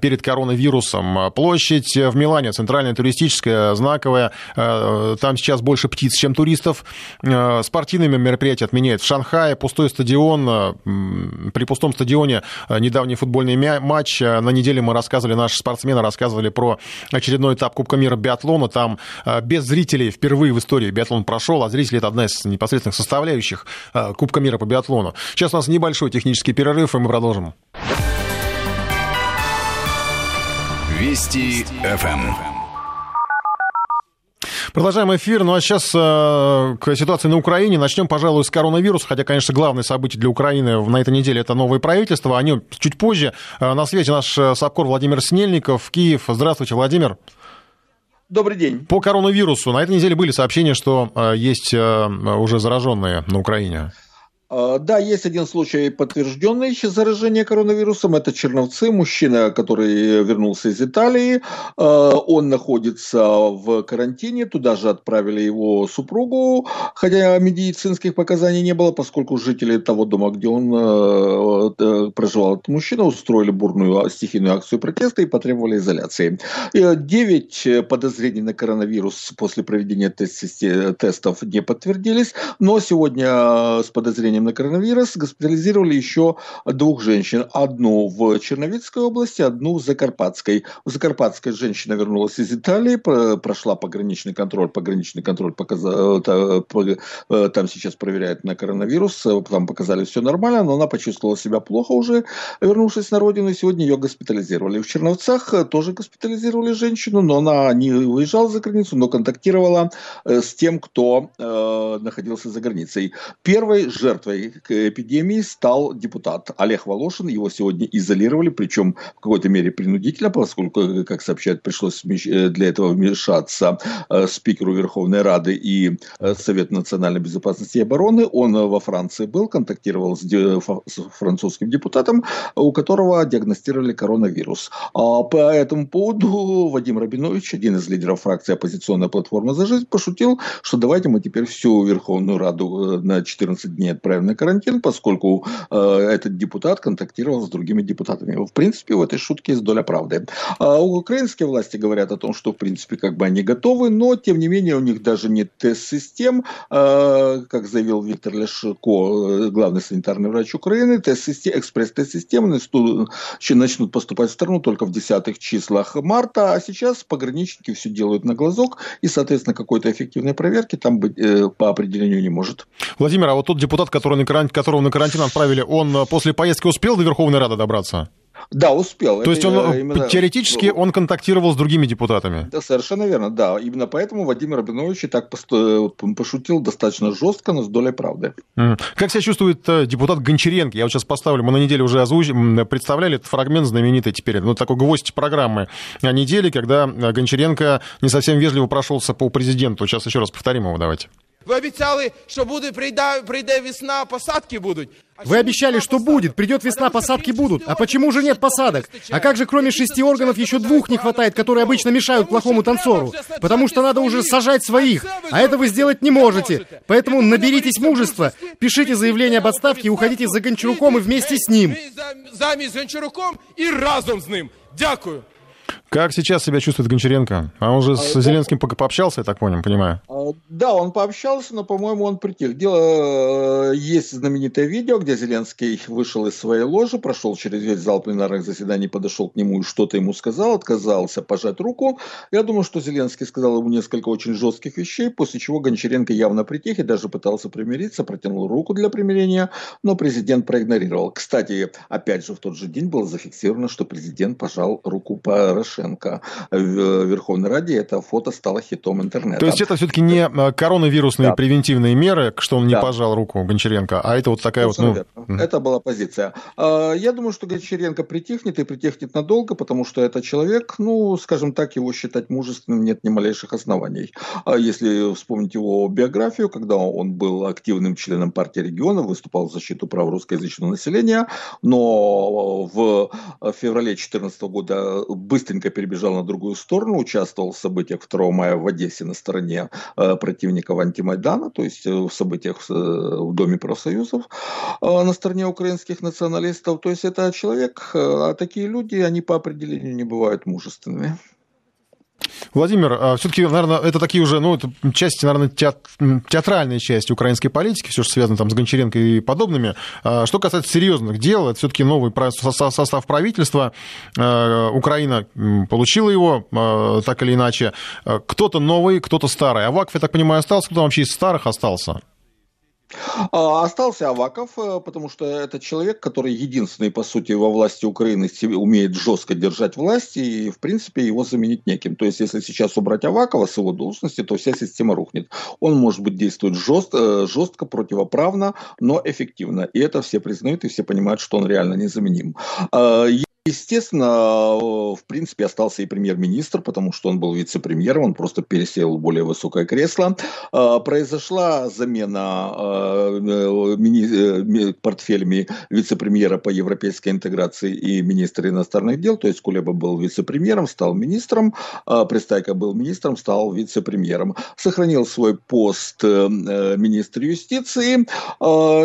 перед коронавирусом. Площадь в Милане, центральная туристическая, знаковая, там сейчас больше птиц, чем туристов. Э, спортивными мероприятия отменяют в Шанхае. Пустой стадион. Э, при пустом стадионе э, недавний футбольный матч. На неделе мы рассказывали, наши спортсмены рассказывали про очередной этап Кубка мира биатлона. Там без зрителей впервые в истории биатлон прошел, а зрители это одна из непосредственных составляющих Кубка мира по биатлону. Сейчас у нас небольшой технический перерыв, и мы продолжим. Вести ФМ. Продолжаем эфир. Ну а сейчас э, к ситуации на Украине. Начнем, пожалуй, с коронавируса, хотя, конечно, главное событие для Украины на этой неделе это новое правительство. О нем чуть позже. Э, на связи наш э, САПКОР Владимир Снельников, Киев. Здравствуйте, Владимир. Добрый день. По коронавирусу. На этой неделе были сообщения, что есть уже зараженные на Украине. А, да, есть один случай подтвержденный заражения коронавирусом. Это Черновцы, мужчина, который вернулся из Италии. А, он находится в карантине. Туда же отправили его супругу, хотя медицинских показаний не было, поскольку жители того дома, где он э, э, проживал, этот мужчина, устроили бурную стихийную акцию протеста и потребовали изоляции. Девять подозрений на коронавирус после проведения тестов не подтвердились, но сегодня с подозрением на коронавирус госпитализировали еще двух женщин. Одну в Черновицкой области, одну в Закарпатской. В Закарпатской женщина вернулась из Италии, прошла пограничный контроль. Пограничный контроль показал, э, там сейчас проверяют на коронавирус, там показали все нормально, но она почувствовала себя плохо уже, вернувшись на родину, и сегодня ее госпитализировали. В Черновцах тоже госпитализировали женщину, но она не выезжала за границу, но контактировала э, с тем, кто э, находился за границей. Первой жертвой жертвой эпидемии стал депутат Олег Волошин. Его сегодня изолировали, причем в какой-то мере принудительно, поскольку, как сообщают, пришлось э, для этого вмешаться э, спикеру Верховной Рады и э, Совет национальной безопасности и обороны. Он во Франции был, контактировал с французским депутатом, у которого диагностировали коронавирус. А по этому поводу Вадим Рабинович, один из лидеров фракции оппозиционная платформа «За жизнь», пошутил, что давайте мы теперь всю Верховную Раду на 14 дней отправим на карантин, поскольку э, этот депутат контактировал с другими депутатами. В принципе, в этой шутке есть доля правды. А украинские власти говорят о том, что, в принципе, как бы они готовы, но, тем не менее, у них даже нет тест-систем, э, как заявил Виктор Ляшко, главный санитарный врач Украины, тест-систем, экспресс-тест-системы начнут поступать в страну только в десятых числах марта, а сейчас пограничники все делают на глазок, и, соответственно, какой-то эффективной проверки там быть э, по определению не может. Владимир, а вот тот депутат, который на карантин, которого на карантин отправили, он э, после поездки успел до Верховной Рады добраться? Да, успел. То есть он э, именно... теоретически он контактировал с другими депутатами? Да, совершенно верно, да. Именно поэтому Владимир Рабинович и так пошутил достаточно жестко, но с долей правды. Как себя чувствует депутат Гончаренко? Я вот сейчас поставлю, мы на неделе уже озвучили, представляли этот фрагмент знаменитый теперь, ну такой гвоздь программы недели, когда Гончаренко не совсем вежливо прошелся по президенту. Сейчас еще раз повторим его, давайте. Ви обіцяли, що буде прийде, прийде весна, посадки будут. Вы обещали, что будет, придет весна, посадки будут. А почему же нет посадок? А как же кроме шести органов еще двух не хватает, которые обычно мешают плохому танцору? Потому что надо уже сажать своих, а это вы сделать не можете. Поэтому наберитесь мужества, пишите заявление об отставке и уходите за Гончаруком и вместе с ним. Замість Гончаруком и разом с ним. Дякую. Как сейчас себя чувствует Гончаренко? А он же с Зеленским пока пообщался, я так понял, понимаю. А, да, он пообщался, но, по-моему, он притих. Дело, э, есть знаменитое видео, где Зеленский вышел из своей ложи, прошел через весь зал пленарных заседаний, подошел к нему и что-то ему сказал, отказался пожать руку. Я думаю, что Зеленский сказал ему несколько очень жестких вещей, после чего Гончаренко явно притих и даже пытался примириться, протянул руку для примирения, но президент проигнорировал. Кстати, опять же, в тот же день было зафиксировано, что президент пожал руку Порошенко Порошенко в Верховной Раде, это фото стало хитом интернета. То есть это все-таки не э, коронавирусные да. превентивные меры, что он не да. пожал руку Гончаренко, а это вот такая вот... Ну... Это была позиция. А, я думаю, что Гончаренко притихнет и притихнет надолго, потому что это человек, ну, скажем так, его считать мужественным нет ни малейших оснований. А если вспомнить его биографию, когда он был активным членом партии региона, выступал в защиту прав русскоязычного населения, но в феврале 2014 года быстренько перебежал на другую сторону, участвовал в событиях 2 мая в Одессе на стороне э, противников антимайдана, то есть э, в событиях э, в Доме профсоюзов на стороне украинских националистов. То есть это человек, а такие люди, они по определению не бывают мужественными. Владимир, а все-таки, наверное, это такие уже, ну, это части, наверное, театральные части украинской политики, все, что связано там с Гончаренко и подобными. А что касается серьезных дел, это все-таки новый состав правительства. А, Украина получила его так или иначе. Кто-то новый, кто-то старый. Аваков, я так понимаю, остался, кто вообще из старых остался? А, остался Аваков, э, потому что это человек, который единственный, по сути, во власти Украины умеет жестко держать власть, и, в принципе, его заменить неким. То есть, если сейчас убрать Авакова с его должности, то вся система рухнет. Он, может быть, действует жестко, э, жестко противоправно, но эффективно. И это все признают, и все понимают, что он реально незаменим. Естественно, в принципе, остался и премьер-министр, потому что он был вице-премьером, он просто пересел в более высокое кресло. А, произошла замена э, портфелями вице-премьера по европейской интеграции и министра иностранных дел, то есть Кулеба был вице-премьером, стал министром, Пристайко был министром, стал вице-премьером. Сохранил свой пост э, министра юстиции.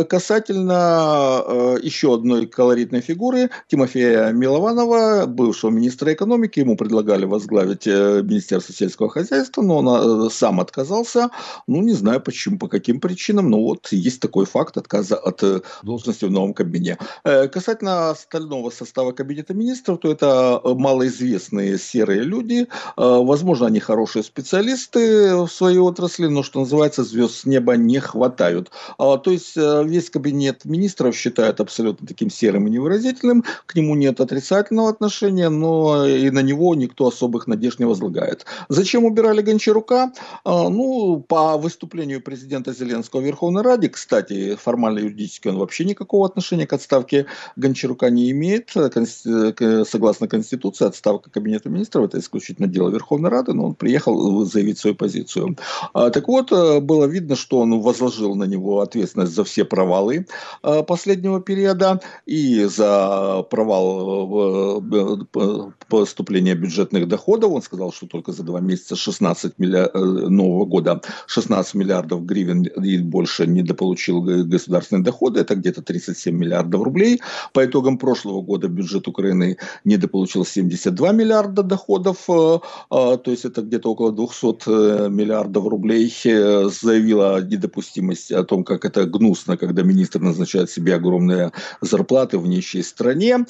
Касательно еще одной колоритной фигуры, Тимофея Милованова, бывшего министра экономики, ему предлагали возглавить э, Министерство сельского хозяйства, но он э, сам отказался. Ну, не знаю почему, по каким причинам, но вот есть такой факт отказа от э, должности в новом кабинете. Касательно остального состава кабинета министров, то это малоизвестные серые люди. Возможно, они хорошие специалисты в своей отрасли, но, что называется, звезд с неба не хватают. То есть весь кабинет министров считают абсолютно таким серым и невыразительным, к нему нет отрицания отрицательного отношения, но и на него никто особых надежд не возлагает. Зачем убирали Гончарука? А, ну, по выступлению президента Зеленского в Верховной Раде, кстати, формально юридически он вообще никакого отношения к отставке Гончарука не имеет. Согласно Конституции, отставка Кабинета министров – это исключительно дело Верховной Рады, но он приехал заявить свою позицию. А, так вот, э, было видно, что он возложил на него ответственность за все провалы э, последнего периода и за провал поступления бюджетных доходов. Он сказал, что только за два месяца 16 миллиард, нового года 16 миллиардов гривен и больше недополучил государственные доходы. Это где-то 37 миллиардов рублей. По итогам прошлого года бюджет Украины недополучил 72 миллиарда доходов. То есть это где-то около 200 миллиардов рублей. Заявила недопустимость о том, как это гнусно, когда министр назначает себе огромные зарплаты в нищей стране.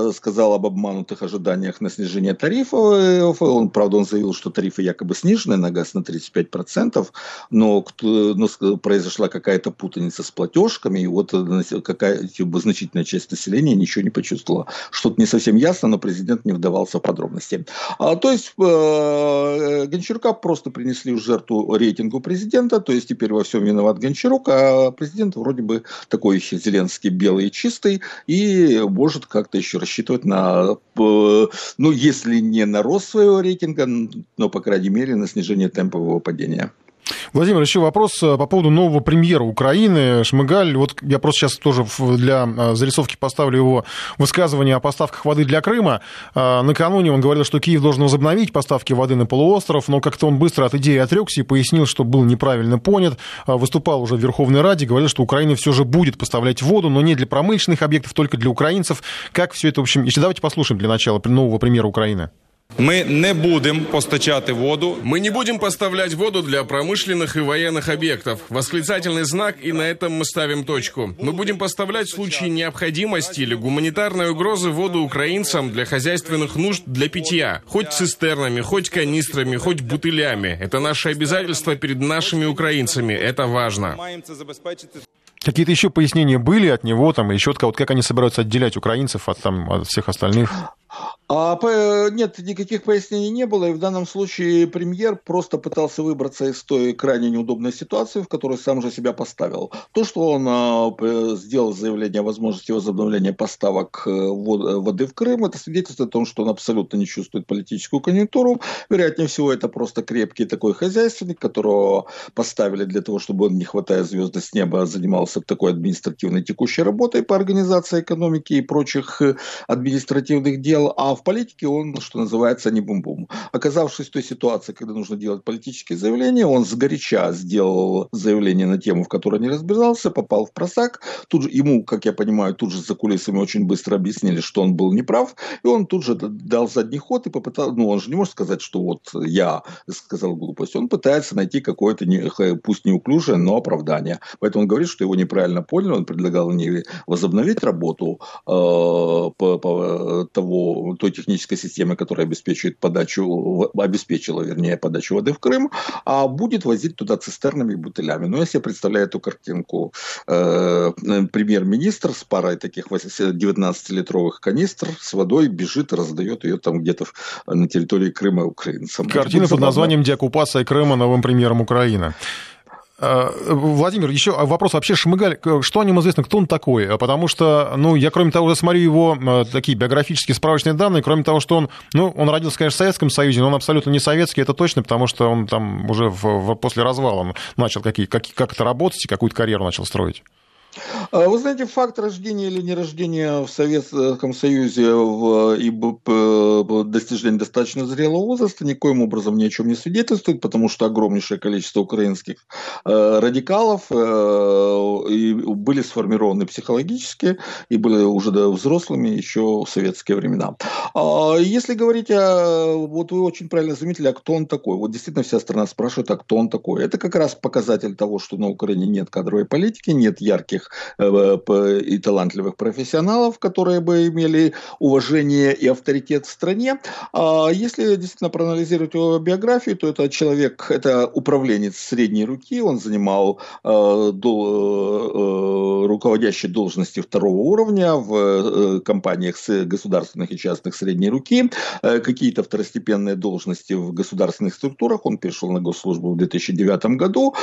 Э, сказал об обманутых ожиданиях на снижение тарифов. Он, правда, он заявил, что тарифы якобы снижены на газ на 35%, но, но произошла какая-то путаница с платежками, и вот какая то значительная часть населения ничего не почувствовала. Что-то не совсем ясно, но президент не вдавался в подробности. А, то есть э, Гончарука просто принесли в жертву рейтингу президента, то есть теперь во всем виноват Гончарук, а президент вроде бы такой Зеленский белый и чистый, и может как-то еще рассчитывать на, э, ну, если не на рост своего рейтинга, но, по крайней мере, на снижение темпового падения. Владимир, еще вопрос э, по поводу нового премьера Украины Шмыгаль. Вот я просто сейчас тоже для э, зарисовки поставлю его высказывание о поставках воды для Крыма. Э, накануне он говорил, что Киев должен возобновить поставки воды на полуостров, но как-то он быстро от идеи отрекся и пояснил, что был неправильно понят. Выступал уже в Верховной Раде, говорил, что Украина все же будет поставлять воду, но не для промышленных объектов, только для украинцев. Как все это, в общем, если давайте послушаем для начала нового премьера Украины. Мы не будем постачать воду. Мы не будем поставлять воду для промышленных и военных объектов. Восклицательный знак, и на этом мы ставим точку. Мы будем поставлять в случае необходимости или гуманитарной угрозы воду украинцам для хозяйственных нужд для питья. Хоть цистернами, хоть канистрами, хоть бутылями. Это наше обязательство перед нашими украинцами. Это важно. Какие-то еще пояснения были от него, там, и четко, вот как они собираются отделять украинцев от, там, от всех остальных? А, нет, никаких пояснений не было, и в данном случае премьер просто пытался выбраться из той крайне неудобной ситуации, в которую сам же себя поставил. То, что он а, сделал заявление о возможности возобновления поставок э, воды в Крым, это свидетельствует о том, что он абсолютно не чувствует политическую конъюнктуру. Вероятнее всего, это просто крепкий такой хозяйственник, которого поставили для того, чтобы он, не хватая звезды с неба, занимался такой административной текущей работой по организации экономики и прочих э, административных дел. А в политике он, что называется, не бум-бум. Оказавшись в той ситуации, когда нужно делать политические заявления, он сгоряча сделал заявление на тему, в которой не разбирался, попал в просак. Тут же ему, как я понимаю, тут же за кулисами очень быстро объяснили, что он был неправ, и он тут же дал задний ход и попытался, ну он же не может сказать, что вот я сказал глупость, он пытается найти какое-то, пусть неуклюжее, но оправдание. Поэтому он говорит, что его неправильно поняли, он предлагал не возобновить работу э, по, по того, той технической системы, которая обеспечивает подачу, обеспечила, вернее, подачу воды в Крым, а будет возить туда цистернами и бутылями. Но если я представляю эту картинку, э, премьер-министр с парой таких 19-литровых канистр с водой бежит и раздает ее там где-то на территории Крыма украинцам. Картина под названием «Деоккупация Крыма новым премьером Украины». Э, Владимир, еще вопрос вообще Шмыгаль, что о нем известно, кто он такой? Потому что, ну, я кроме того, смотрю его э, такие биографические справочные данные, кроме того, что он, ну, он родился, конечно, в Советском Союзе, но он абсолютно не советский, это точно, потому что он там уже в, в, после развала начал какие, как, как-то работать и какую-то карьеру начал строить. А вы знаете, факт рождения или нерождения в Советском Союзе в, и достижения достаточно зрелого возраста никоим образом ни о чем не свидетельствует, потому что огромнейшее количество украинских э, радикалов э, были сформированы психологически и были уже взрослыми еще в советские времена. А если говорить о... Вот вы очень правильно заметили, а кто он такой? Вот действительно вся страна спрашивает, а кто он такой? Это как раз показатель того, что на Украине нет кадровой политики, нет ярких ярких э, и талантливых профессионалов, которые бы имели уважение и авторитет в стране. А если действительно проанализировать его биографию, то это человек, это управленец средней руки, он занимал э, э, руководящие должности второго уровня в компаниях государственных и частных средней руки, какие-то второстепенные должности в государственных структурах, он перешел на госслужбу в 2009 году.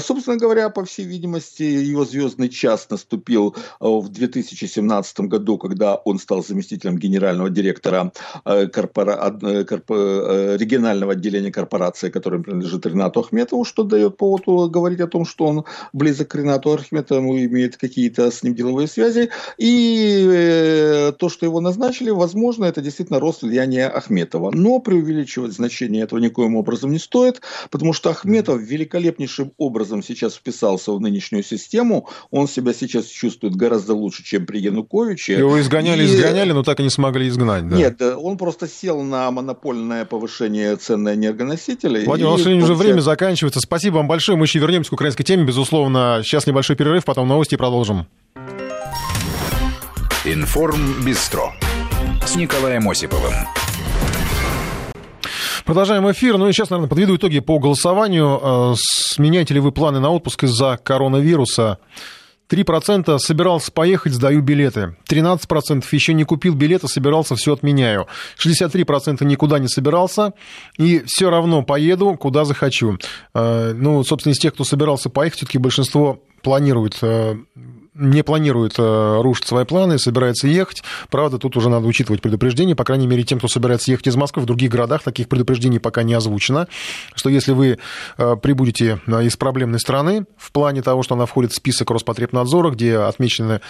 Собственно говоря, по всей видимости, его звездный сейчас наступил в 2017 году, когда он стал заместителем генерального директора корпора... корп... регионального отделения корпорации, которым принадлежит Ренату Ахметову, что дает повод говорить о том, что он близок к Ренату Ахметову, имеет какие-то с ним деловые связи. И то, что его назначили, возможно, это действительно рост влияния Ахметова. Но преувеличивать значение этого никоим образом не стоит, потому что Ахметов великолепнейшим образом сейчас вписался в нынешнюю систему. Он себя сейчас чувствует гораздо лучше, чем при Януковиче. Его изгоняли, и... изгоняли, но так и не смогли изгнать. Да? Нет, он просто сел на монопольное повышение цен на энергоносители. Владимир, и... у нас сегодня уже время заканчивается. Спасибо вам большое. Мы еще вернемся к украинской теме, безусловно. Сейчас небольшой перерыв, потом новости и продолжим. Информ Бистро с Николаем Осиповым. Продолжаем эфир. Ну и сейчас, наверное, подведу итоги по голосованию. Э, Сменяете ли вы планы на отпуск из-за коронавируса? 3% собирался поехать, сдаю билеты. 13% еще не купил билеты, собирался, все отменяю. 63% никуда не собирался. И все равно поеду, куда захочу. Э, ну, собственно, из тех, кто собирался поехать, все-таки большинство планирует э, не планирует э, рушить свои планы, собирается ехать. Правда, тут уже надо учитывать предупреждение, по крайней мере, тем, кто собирается ехать из Москвы, в других городах таких предупреждений пока не озвучено, что если вы э, прибудете э, из проблемной страны в плане того, что она входит в список Роспотребнадзора, где отмечены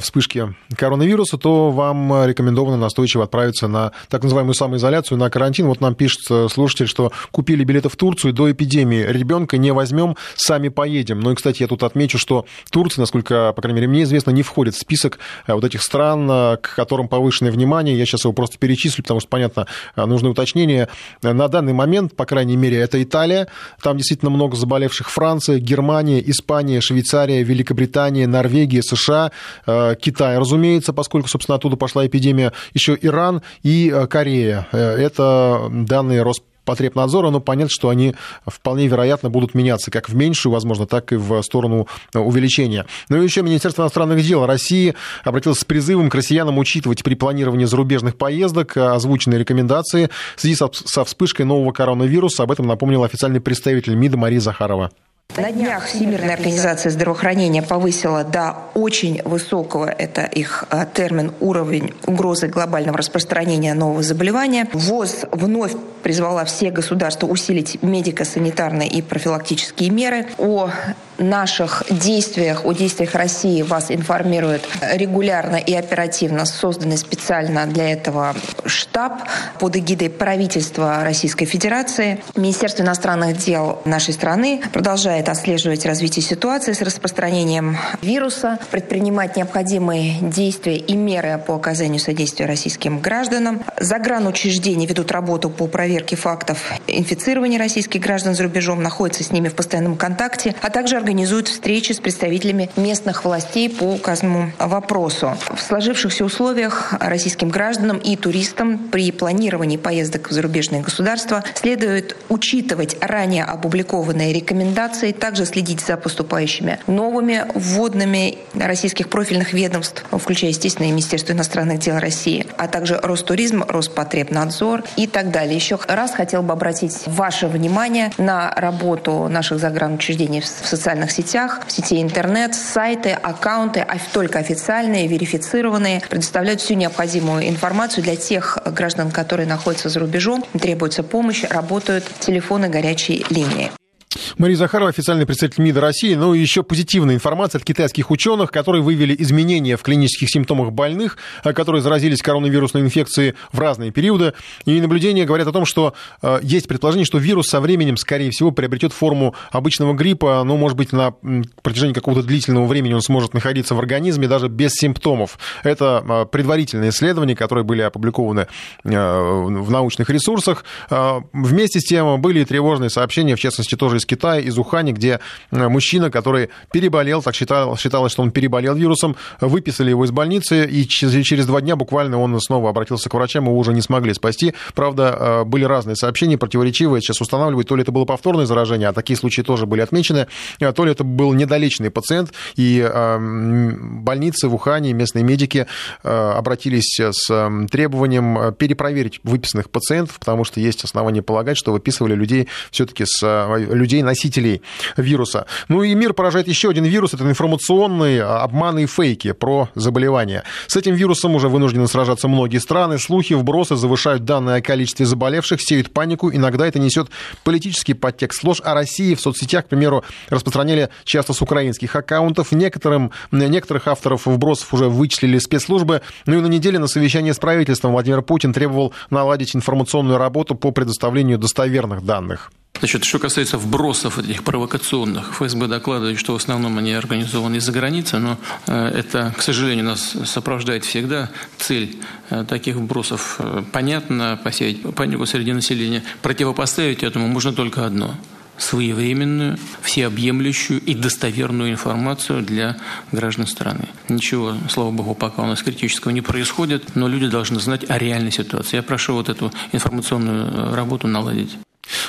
вспышки коронавируса, то вам рекомендовано настойчиво отправиться на так называемую самоизоляцию, на карантин. Вот нам пишет слушатель, что купили билеты в Турцию до эпидемии. Ребенка не возьмем, сами поедем. Ну и, кстати, я тут отмечу, что Турция, насколько по крайней мере, мне известно, не входит в список э, вот этих стран, э, к которым повышенное внимание. Я сейчас его просто перечислю, потому что, понятно, э, нужны уточнения. На данный момент, по крайней мере, это Италия. Там действительно много заболевших. Франция, Германия, Испания, Швейцария, Великобритания, Норвегия, США, Китай, разумеется, поскольку, собственно, оттуда пошла эпидемия. Еще Иран и Корея. Это данные Роспотребнадзора Потребнадзора, но понятно, что они вполне вероятно будут меняться как в меньшую, возможно, так и в сторону увеличения. Ну и еще Министерство иностранных дел России обратилось с призывом к россиянам учитывать при планировании зарубежных поездок озвученные рекомендации в связи со вспышкой нового коронавируса. Об этом напомнил официальный представитель МИДа Мария Захарова. На днях Всемирная организация здравоохранения повысила до очень высокого, это их а, термин, уровень угрозы глобального распространения нового заболевания. ВОЗ вновь призвала все государства усилить медико-санитарные и профилактические меры. О наших действиях, о действиях России вас информирует регулярно и оперативно созданный специально для этого штаб под эгидой правительства Российской Федерации. Министерство иностранных дел нашей страны продолжает отслеживать развитие ситуации с распространением вируса, предпринимать необходимые действия и меры по оказанию содействия российским гражданам. Загранучреждения ведут работу по проверке фактов инфицирования российских граждан за рубежом, находятся с ними в постоянном контакте, а также организуют встречи с представителями местных властей по указанному вопросу. В сложившихся условиях российским гражданам и туристам при планировании поездок в зарубежные государства следует учитывать ранее опубликованные рекомендации, также следить за поступающими новыми вводными российских профильных ведомств, включая, естественно, и Министерство иностранных дел России, а также Ростуризм, Роспотребнадзор и так далее. Еще раз хотел бы обратить ваше внимание на работу наших загранучреждений в социальном социальных сетях, в сети интернет, сайты, аккаунты, а только официальные, верифицированные, предоставляют всю необходимую информацию для тех граждан, которые находятся за рубежом, требуется помощь, работают телефоны горячей линии. Мария Захарова, официальный представитель МИДа России. Ну и еще позитивная информация от китайских ученых, которые выявили изменения в клинических симптомах больных, э, которые заразились коронавирусной инфекцией в разные периоды. И наблюдения говорят о том, что э, есть предположение, что вирус со временем, скорее всего, приобретет форму обычного гриппа, но, может быть, на протяжении какого-то длительного времени он сможет находиться в организме даже без симптомов. Это э, предварительные исследования, которые были опубликованы в научных ресурсах. Вместе с тем были тревожные сообщения, в частности, тоже из Китая, из Ухани, где э, мужчина, который переболел, так считал, считалось, что он переболел вирусом, выписали его из больницы, и через два дня буквально он снова обратился к врачам, его уже не смогли спасти. Правда, э, были разные сообщения, противоречивые, сейчас устанавливают, то ли это было повторное заражение, а такие случаи тоже были отмечены, э, то ли это был недолеченный пациент, и больницы в Ухане, местные медики обратились с требованием перепроверить выписанных пациентов, потому что есть основания полагать, что выписывали людей все-таки с людей-носителей вируса. Ну и мир поражает еще один вирус, это информационные обманы и фейки про заболевания. С этим вирусом уже вынуждены сражаться многие страны. Слухи, вбросы завышают данные о количестве заболевших, сеют панику. Иногда это несет политический подтекст. Ложь о России в соцсетях, к примеру, распространяли часто с украинских аккаунтов. Некоторым, некоторых авторов вбросов уже вычислили спецслужбы. Ну и на неделе на совещании с правительством Владимир Путин требовал наладить информационную работу по предоставлению достоверных данных. Значит, что касается вбросов этих провокационных, ФСБ докладывает, что в основном они организованы из-за границы, но э, это, к сожалению, нас сопровождает всегда цель э, таких вбросов. Э, понятно, посеять панику среди населения. Противопоставить этому можно только одно – своевременную, всеобъемлющую и достоверную информацию для граждан страны. Ничего, слава богу, пока у нас критического не происходит, но люди должны знать о реальной ситуации. Я прошу вот эту информационную работу наладить.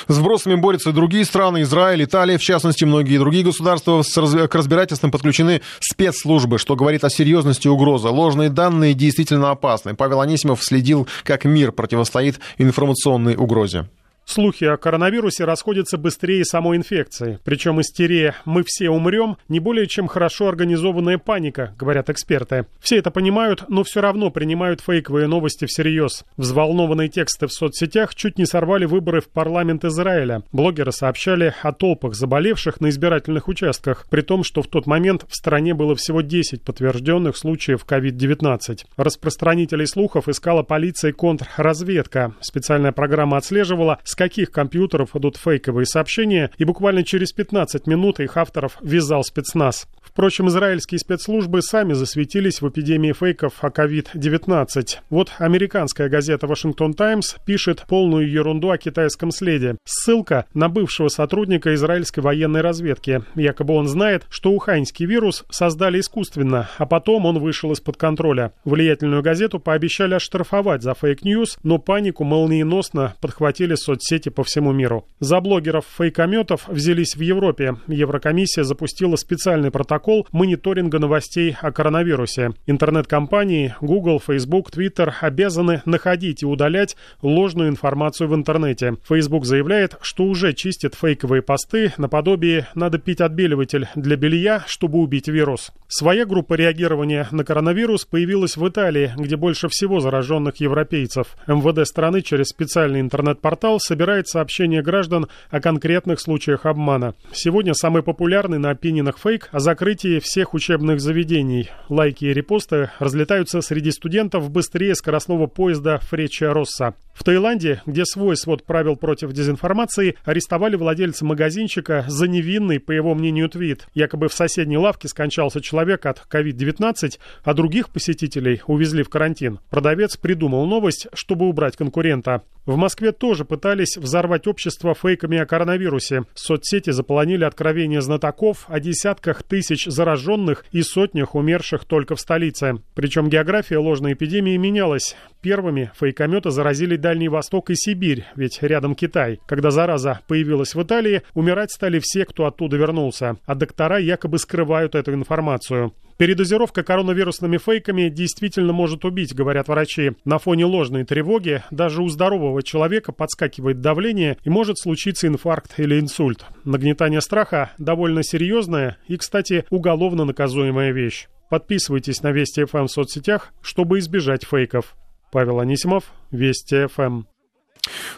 С вбросами борются и другие страны, Израиль, Италия, в частности, многие другие государства. К разбирательствам подключены спецслужбы, что говорит о серьезности угрозы. Ложные данные действительно опасны. Павел Анисимов следил, как мир противостоит информационной угрозе. Слухи о коронавирусе расходятся быстрее самой инфекции. Причем истерия «мы все умрем» не более чем хорошо организованная паника, говорят эксперты. Все это понимают, но все равно принимают фейковые новости всерьез. Взволнованные тексты в соцсетях чуть не сорвали выборы в парламент Израиля. Блогеры сообщали о толпах заболевших на избирательных участках, при том, что в тот момент в стране было всего 10 подтвержденных случаев COVID-19. Распространителей слухов искала полиция и контрразведка. Специальная программа отслеживала, с каких компьютеров идут фейковые сообщения, и буквально через 15 минут их авторов вязал спецназ. Впрочем, израильские спецслужбы сами засветились в эпидемии фейков о COVID-19. Вот американская газета «Вашингтон Таймс» пишет полную ерунду о китайском следе. Ссылка на бывшего сотрудника израильской военной разведки. Якобы он знает, что уханьский вирус создали искусственно, а потом он вышел из-под контроля. Влиятельную газету пообещали оштрафовать за фейк-ньюс, но панику молниеносно подхватили соцсети по всему миру. За блогеров фейкометов взялись в Европе. Еврокомиссия запустила специальный протокол протокол мониторинга новостей о коронавирусе. Интернет-компании Google, Facebook, Twitter обязаны находить и удалять ложную информацию в интернете. Facebook заявляет, что уже чистит фейковые посты наподобие «надо пить отбеливатель для белья, чтобы убить вирус». Своя группа реагирования на коронавирус появилась в Италии, где больше всего зараженных европейцев. МВД страны через специальный интернет-портал собирает сообщения граждан о конкретных случаях обмана. Сегодня самый популярный на опининах фейк о закрытии закрытии всех учебных заведений. Лайки и репосты разлетаются среди студентов быстрее скоростного поезда Фреча Росса. В Таиланде, где свой свод правил против дезинформации, арестовали владельца магазинчика за невинный, по его мнению, твит. Якобы в соседней лавке скончался человек от COVID-19, а других посетителей увезли в карантин. Продавец придумал новость, чтобы убрать конкурента. В Москве тоже пытались взорвать общество фейками о коронавирусе. Соцсети заполонили откровения знатоков о десятках тысяч зараженных и сотнях умерших только в столице. Причем география ложной эпидемии менялась. Первыми фейкометы заразили Дальний Восток и Сибирь, ведь рядом Китай. Когда зараза появилась в Италии, умирать стали все, кто оттуда вернулся, а доктора якобы скрывают эту информацию. Передозировка коронавирусными фейками действительно может убить, говорят врачи. На фоне ложной тревоги даже у здорового человека подскакивает давление и может случиться инфаркт или инсульт. Нагнетание страха довольно серьезная и, кстати, уголовно наказуемая вещь. Подписывайтесь на Вести ФМ в соцсетях, чтобы избежать фейков. Павел Анисимов, Вести ФМ.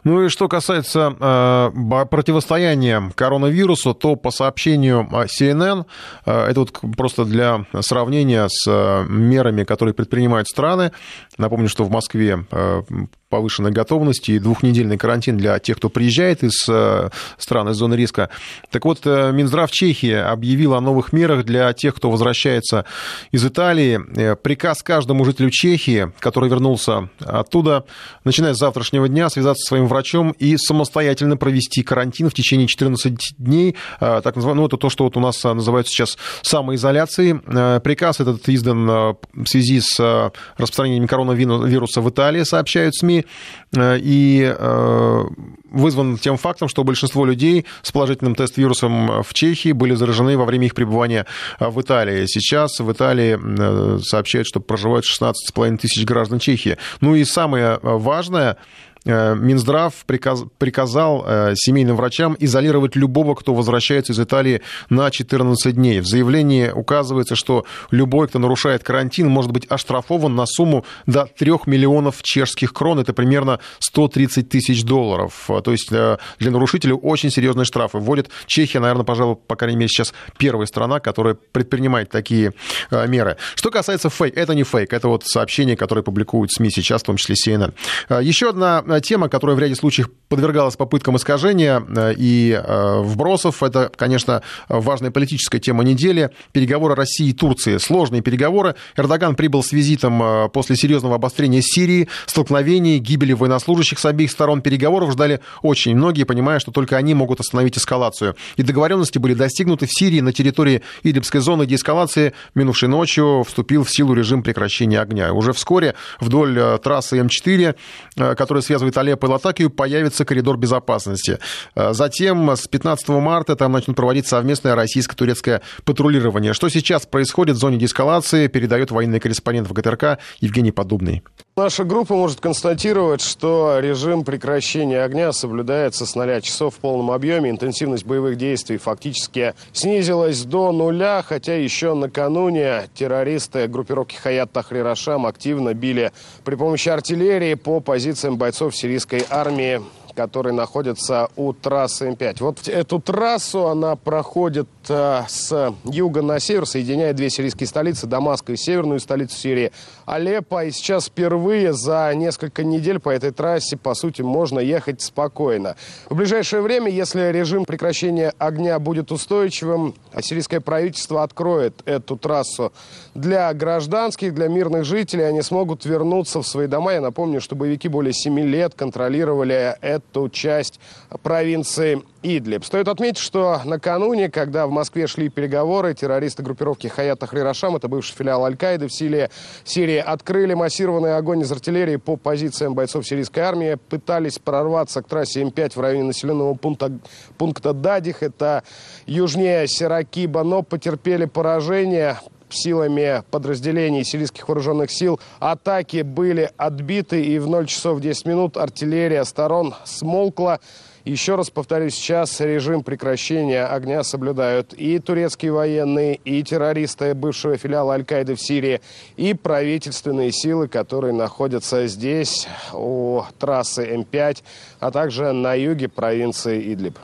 Ну и что касается э, противостояния коронавирусу, то по сообщению э, CNN, э, это вот просто для сравнения с э, мерами, которые предпринимают страны, напомню, что в Москве э, повышенной готовности и двухнедельный карантин для тех, кто приезжает из э, стран из зоны риска. Так вот, э, Минздрав Чехии объявил о новых мерах для тех, кто возвращается из Италии. Э, приказ каждому жителю Чехии, который вернулся оттуда, начиная с завтрашнего дня, связаться со своим врачом и самостоятельно провести карантин в течение 14 дней. Так называемый, ну, это то, что вот у нас называют сейчас самоизоляцией. Приказ этот издан в связи с распространением коронавируса в Италии, сообщают СМИ. Э, и э, вызван тем фактом, что большинство людей с положительным тест-вирусом в Чехии были заражены во время их пребывания в Италии. Сейчас в Италии э, сообщают, что проживают 16,5 тысяч граждан Чехии. Ну и самое важное, Минздрав приказ, приказал семейным врачам изолировать любого, кто возвращается из Италии на 14 дней. В заявлении указывается, что любой, кто нарушает карантин, может быть оштрафован на сумму до 3 миллионов чешских крон. Это примерно 130 тысяч долларов. То есть для нарушителей очень серьезные штрафы. Вводит Чехия, наверное, пожалуй, по крайней мере, сейчас первая страна, которая предпринимает такие меры. Что касается фейк, это не фейк, это вот сообщения, которые публикуют СМИ сейчас, в том числе CNN. Еще одна тема, которая в ряде случаев подвергалась попыткам искажения и вбросов, это, конечно, важная политическая тема недели. Переговоры России и Турции. Сложные переговоры. Эрдоган прибыл с визитом после серьезного обострения Сирии, столкновений, гибели военнослужащих с обеих сторон. Переговоров ждали очень многие, понимая, что только они могут остановить эскалацию. И договоренности были достигнуты в Сирии на территории Идлибской зоны деэскалации. Минувшей ночью вступил в силу режим прекращения огня. Уже вскоре вдоль э, трассы М4, э, которая связывает Алеппо и Латакию, появится коридор безопасности. Э, затем с 15 марта там начнут проводить совместное российско-турецкое патрулирование. Что сейчас происходит в зоне деэскалации, передает военный корреспондент в ГТРК Евгений Подубный. Наша группа может констатировать, что режим прекращения огня соблюдается с 0 часов в полном объеме. Интенсивность боевых действий фактически снизилась до нуля, хотя еще накануне террористы группировки Хаят Тахрир активно били при помощи артиллерии по позициям бойцов сирийской армии который находится у трассы М5. Вот эту трассу, она проходит э, с юга на север, соединяет две сирийские столицы, Дамаск и северную столицу Сирии, Алеппо. И сейчас впервые за несколько недель по этой трассе, по сути, можно ехать спокойно. В ближайшее время, если режим прекращения огня будет устойчивым, сирийское правительство откроет эту трассу для гражданских, для мирных жителей, они смогут вернуться в свои дома. Я напомню, что боевики более 7 лет контролировали эту эту часть провинции Идлиб. Стоит отметить, что накануне, когда в Москве шли переговоры, террористы группировки Хаят Тахрирашам, это бывший филиал Аль-Каиды в Сирии, Сирии, открыли массированный огонь из артиллерии по позициям бойцов сирийской армии, пытались прорваться к трассе М5 в районе населенного пункта, пункта Дадих, это южнее Сиракиба, но потерпели поражение силами подразделений сирийских вооруженных сил. Атаки были отбиты, и в 0 часов 10 минут артиллерия сторон смолкла. Еще раз повторюсь, сейчас режим прекращения огня соблюдают и турецкие военные, и террористы бывшего филиала Аль-Каиды в Сирии, и правительственные силы, которые находятся здесь, у трассы М5, а также на юге провинции Идлиб.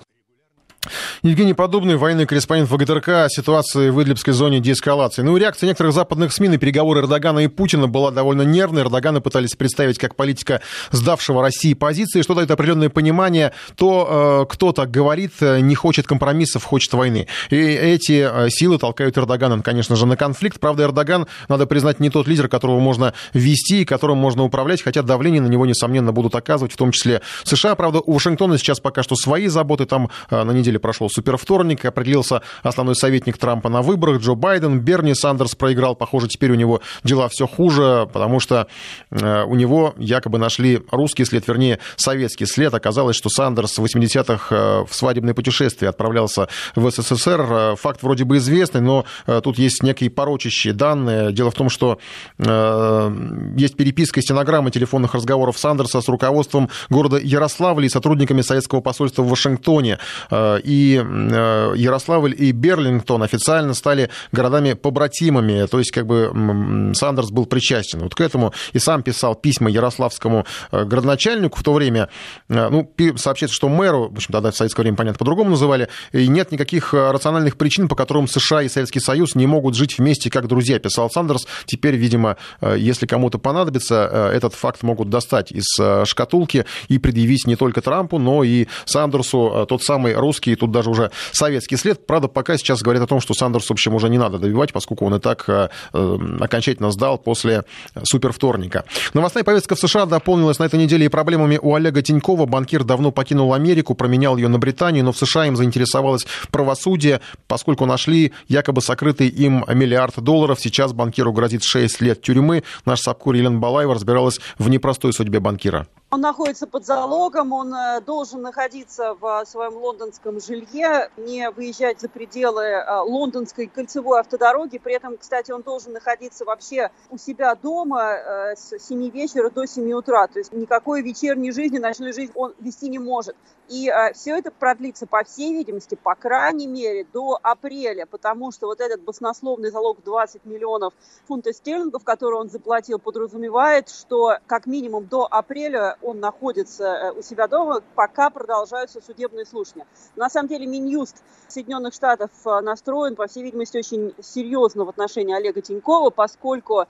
Евгений Подобный, военный корреспондент ВГТРК о ситуации в Идлибской зоне деэскалации. Ну и реакция некоторых западных СМИ на переговоры Эрдогана и Путина была довольно нервной. Эрдогана пытались представить как политика сдавшего России позиции, что дает определенное понимание. То э, кто так говорит, э, не хочет компромиссов, хочет войны. И эти э, силы толкают Эрдогана, конечно же, на конфликт. Правда, Эрдоган, надо признать, не тот лидер, которого можно вести и которым можно управлять, хотя давление на него, несомненно, будут оказывать, в том числе США. Правда, у Вашингтона сейчас пока что свои заботы. Там на неделе прошел супервторник, определился основной советник Трампа на выборах Джо Байден. Берни Сандерс проиграл. Похоже, теперь у него дела все хуже, потому что э, у него якобы нашли русский след, вернее, советский след. Оказалось, что Сандерс в 80-х э, в свадебное путешествие отправлялся в СССР. Э, факт вроде бы известный, но тут есть некие порочащие данные. Дело в том, что есть переписка стенограммы телефонных разговоров Сандерса с руководством города Ярославля и сотрудниками советского посольства в Вашингтоне. И Ярославль и Берлингтон официально стали городами-побратимами, то есть как бы Сандерс был причастен вот к этому. И сам писал письма ярославскому э, городоначальнику в то время, э, ну, сообщается, что мэру, в общем, тогда в советское время, понятно, по-другому называли, и нет никаких рациональных причин, по которым США и Советский Союз не могут жить вместе как друзья, писал Сандерс. Теперь, видимо, если кому-то понадобится, этот факт могут достать из шкатулки и предъявить не только Трампу, но и Сандерсу, тот самый русский, тут даже уже советский след. Правда, пока сейчас говорят о том, что Сандерс, в общем, уже не надо добивать, поскольку он и так э, э, окончательно сдал после супервторника. Новостная повестка в США дополнилась на этой неделе и проблемами у Олега Тинькова. Банкир давно покинул Америку, променял ее на Британию, но в США им заинтересовалось правосудие, поскольку нашли якобы сокрытый им миллиард долларов. Сейчас банкиру грозит 6 лет тюрьмы. Наш Сапкур Елена Балаева разбиралась в непростой судьбе банкира. Он находится под залогом, он э, должен находиться в своем лондонском жилье, не выезжать за пределы э, лондонской кольцевой автодороги. При этом, кстати, он должен находиться вообще у себя дома э, с 7 вечера до 7 утра. То есть никакой вечерней жизни, ночной жизни он вести не может. И э, все это продлится, по всей видимости, по крайней мере, до апреля, потому что вот этот баснословный залог 20 миллионов фунтов стерлингов, который он заплатил, подразумевает, что как минимум до апреля он находится э, у себя дома, пока продолжаются судебные слушания. На самом деле Минюст Соединенных Штатов э, настроен, по всей видимости, очень серьезно в отношении Олега Тинькова, поскольку э,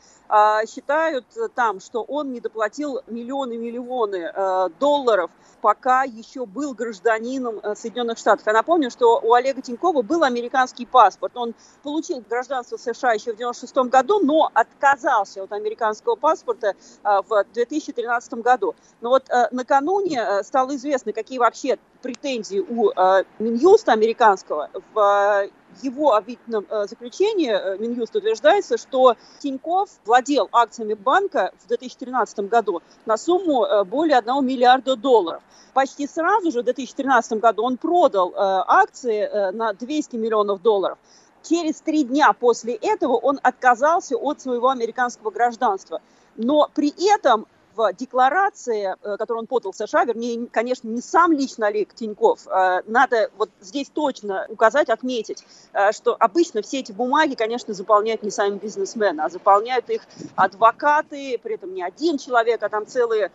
считают там, что он не доплатил миллионы-миллионы э, долларов, пока еще был гражданином э, Соединенных Штатов. Я напомню, что у Олега Тинькова был американский паспорт. Он получил гражданство США еще в 1996 году, но отказался от американского паспорта в 2013 году. Но вот э, накануне стало известно, какие вообще претензии у Минюста американского в его обвинительном заключении Минюст утверждается, что Тиньков владел акциями банка в 2013 году на сумму более 1 миллиарда долларов почти сразу же в 2013 году он продал э, акции э, на 200 миллионов долларов. Через три дня после этого он отказался от своего американского гражданства. Но при этом в декларации, э, которую он подал в США, вернее, конечно, не сам лично Олег Тиньков, э, надо вот здесь точно указать, отметить, э, что обычно все эти бумаги, конечно, заполняют не сами бизнесмены, а заполняют их адвокаты, при этом не один человек, а там целые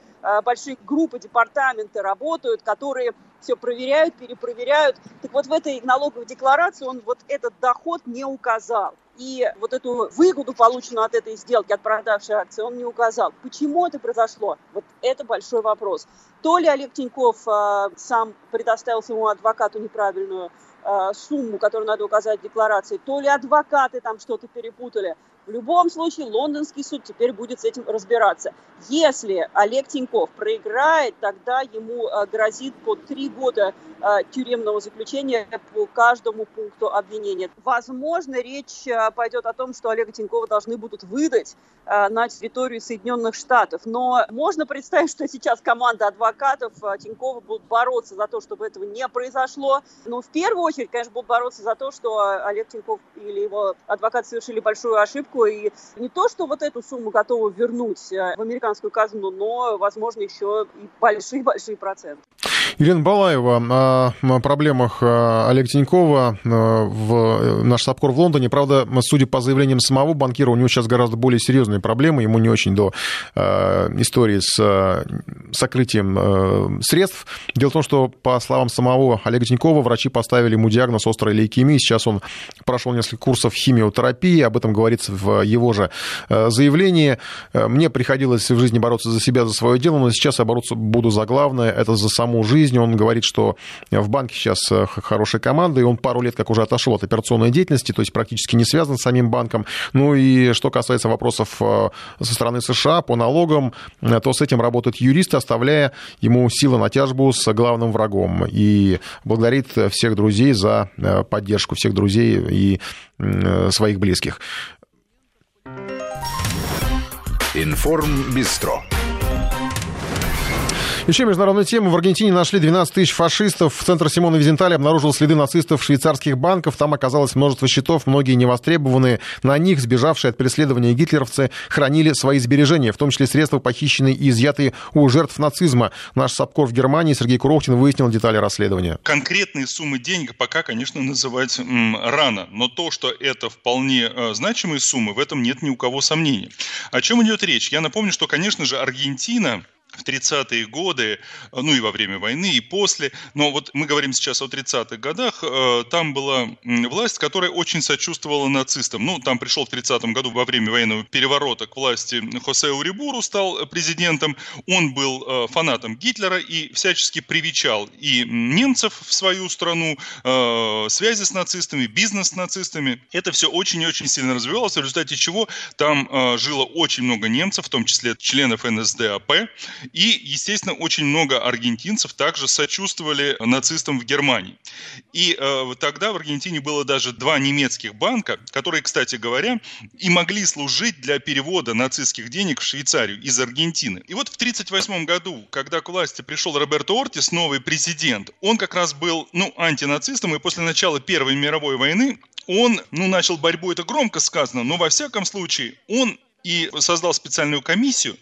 большие группы, департаменты работают, которые все проверяют, перепроверяют. Так вот в этой налоговой декларации он вот этот доход не указал. И вот эту выгоду, полученную от этой сделки, от продавшей акции, он не указал. Почему это произошло? Вот это большой вопрос. То ли Олег Тиньков э, сам предоставил своему адвокату неправильную э, сумму, которую надо указать в декларации, то ли адвокаты там что-то перепутали. В любом случае, лондонский суд теперь будет с этим разбираться. Если Олег Тиньков проиграет, тогда ему э, грозит по три года э, тюремного заключения по каждому пункту обвинения. Возможно, речь э, пойдет о том, что Олега Тинькова должны будут выдать на территорию Соединенных Штатов. Но можно представить, что сейчас команда адвокатов Тинькова будут бороться за то, чтобы этого не произошло. Но в первую очередь, конечно, будут бороться за то, что Олег Тиньков или его адвокаты совершили большую ошибку, ошибку. И не то, что вот эту сумму готовы вернуть э, в американскую казну, но, возможно, еще и большие-большие проценты. Елена Балаева о проблемах э, Олега Тинькова э, в наш САПКОР в Лондоне. Правда, судя по заявлениям самого банкира, у него сейчас гораздо более серьезные проблемы. Ему не очень до истории с сокрытием средств. Дело в том, что, по словам самого Олега Тинькова, врачи поставили ему диагноз острой лейкемии. Сейчас он прошел несколько курсов химиотерапии. Об этом говорится в его же э, заявлении. Э, мне приходилось в жизни бороться за себя, за свое дело, но сейчас я бороться буду за главное, это за саму жизнь. Он говорит, что в банке сейчас э, хорошая команда, и он пару лет как уже отошел от операционной деятельности, то есть практически не связан с самим банком. Ну и что касается вопросов со стороны США по налогам, то с этим работают юристы, оставляя ему силы на тяжбу с главным врагом. И благодарит всех друзей за поддержку, всех друзей и своих близких. Информ Бистро. Еще международная тема. В Аргентине нашли 12 тысяч фашистов. Центр Симона Визентали обнаружил следы нацистов швейцарских банков. Там оказалось множество счетов, многие невостребованные. На них сбежавшие от преследования гитлеровцы хранили свои сбережения, в том числе средства, похищенные и изъятые у жертв нацизма. Наш САПКОР в Германии Сергей Куровкин выяснил детали расследования. Конкретные суммы денег пока, конечно, называть м, рано. Но то, что это вполне э, значимые суммы, в этом нет ни у кого сомнений. О чем идет речь? Я напомню, что, конечно же, Аргентина в 30-е годы, ну и во время войны, и после. Но вот мы говорим сейчас о 30-х годах. Э, там была власть, которая очень сочувствовала нацистам. Ну, там пришел в 30-м году во время военного переворота к власти Хосе Урибуру, стал президентом. Он был э, фанатом Гитлера и всячески привечал и немцев в свою страну, э, связи с нацистами, бизнес с нацистами. Это все очень и очень сильно развивалось, в результате чего там жило очень много немцев, в том числе членов НСДАП. И, естественно, очень много аргентинцев также сочувствовали нацистам в Германии. И э, тогда в Аргентине было даже два немецких банка, которые, кстати говоря, и могли служить для перевода нацистских денег в Швейцарию из Аргентины. И вот в 1938 году, когда к власти пришел Роберто Ортис, новый президент, он как раз был ну, антинацистом, и после начала Первой мировой войны он ну, начал борьбу, это громко сказано, но во всяком случае он и создал специальную комиссию,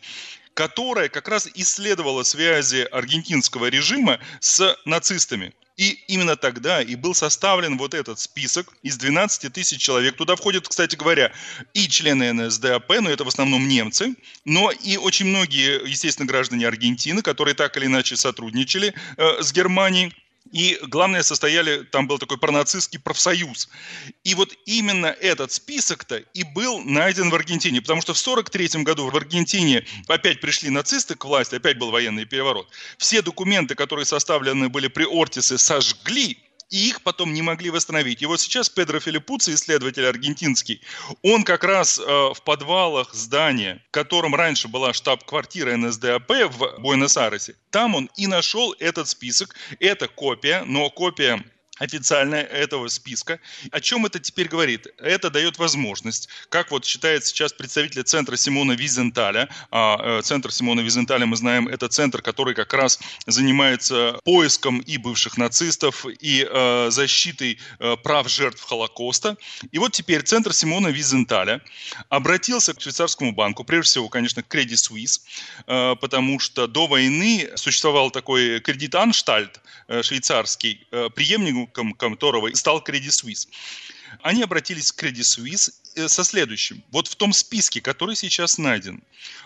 которая как раз исследовала связи аргентинского режима с нацистами. И именно тогда и был составлен вот этот список из 12 тысяч человек. Туда входят, кстати говоря, и члены НСДАП, но это в основном немцы, но и очень многие, естественно, граждане Аргентины, которые так или иначе сотрудничали э, с Германией. И главное, состояли, там был такой пронацистский профсоюз. И вот именно этот список-то и был найден в Аргентине, потому что в 1943 году в Аргентине опять пришли нацисты к власти, опять был военный переворот. Все документы, которые составлены были при Ортисе, сожгли, и их потом не могли восстановить. И вот сейчас Педро Филиппуци, исследователь аргентинский, он как раз э, в подвалах здания, в котором раньше была штаб-квартира НСДАП в Буэнос-Айресе, там он и нашел этот список. Это копия, но копия официальная этого списка. О чем это теперь говорит? Это дает возможность, как вот считает сейчас представитель центра Симона Визенталя, а э, центр Симона Визенталя, мы знаем, это центр, который как раз занимается поиском и бывших нацистов, и э, защитой э, прав жертв Холокоста. И вот теперь центр Симона Визенталя обратился к швейцарскому банку, прежде всего, конечно, к Credit Suisse, э, потому что до войны существовал такой кредит Анштальт э, швейцарский, э, преемник которого стал Credit Suisse. Они обратились к Credit Suisse э, со следующим. Вот в том списке, который сейчас найден,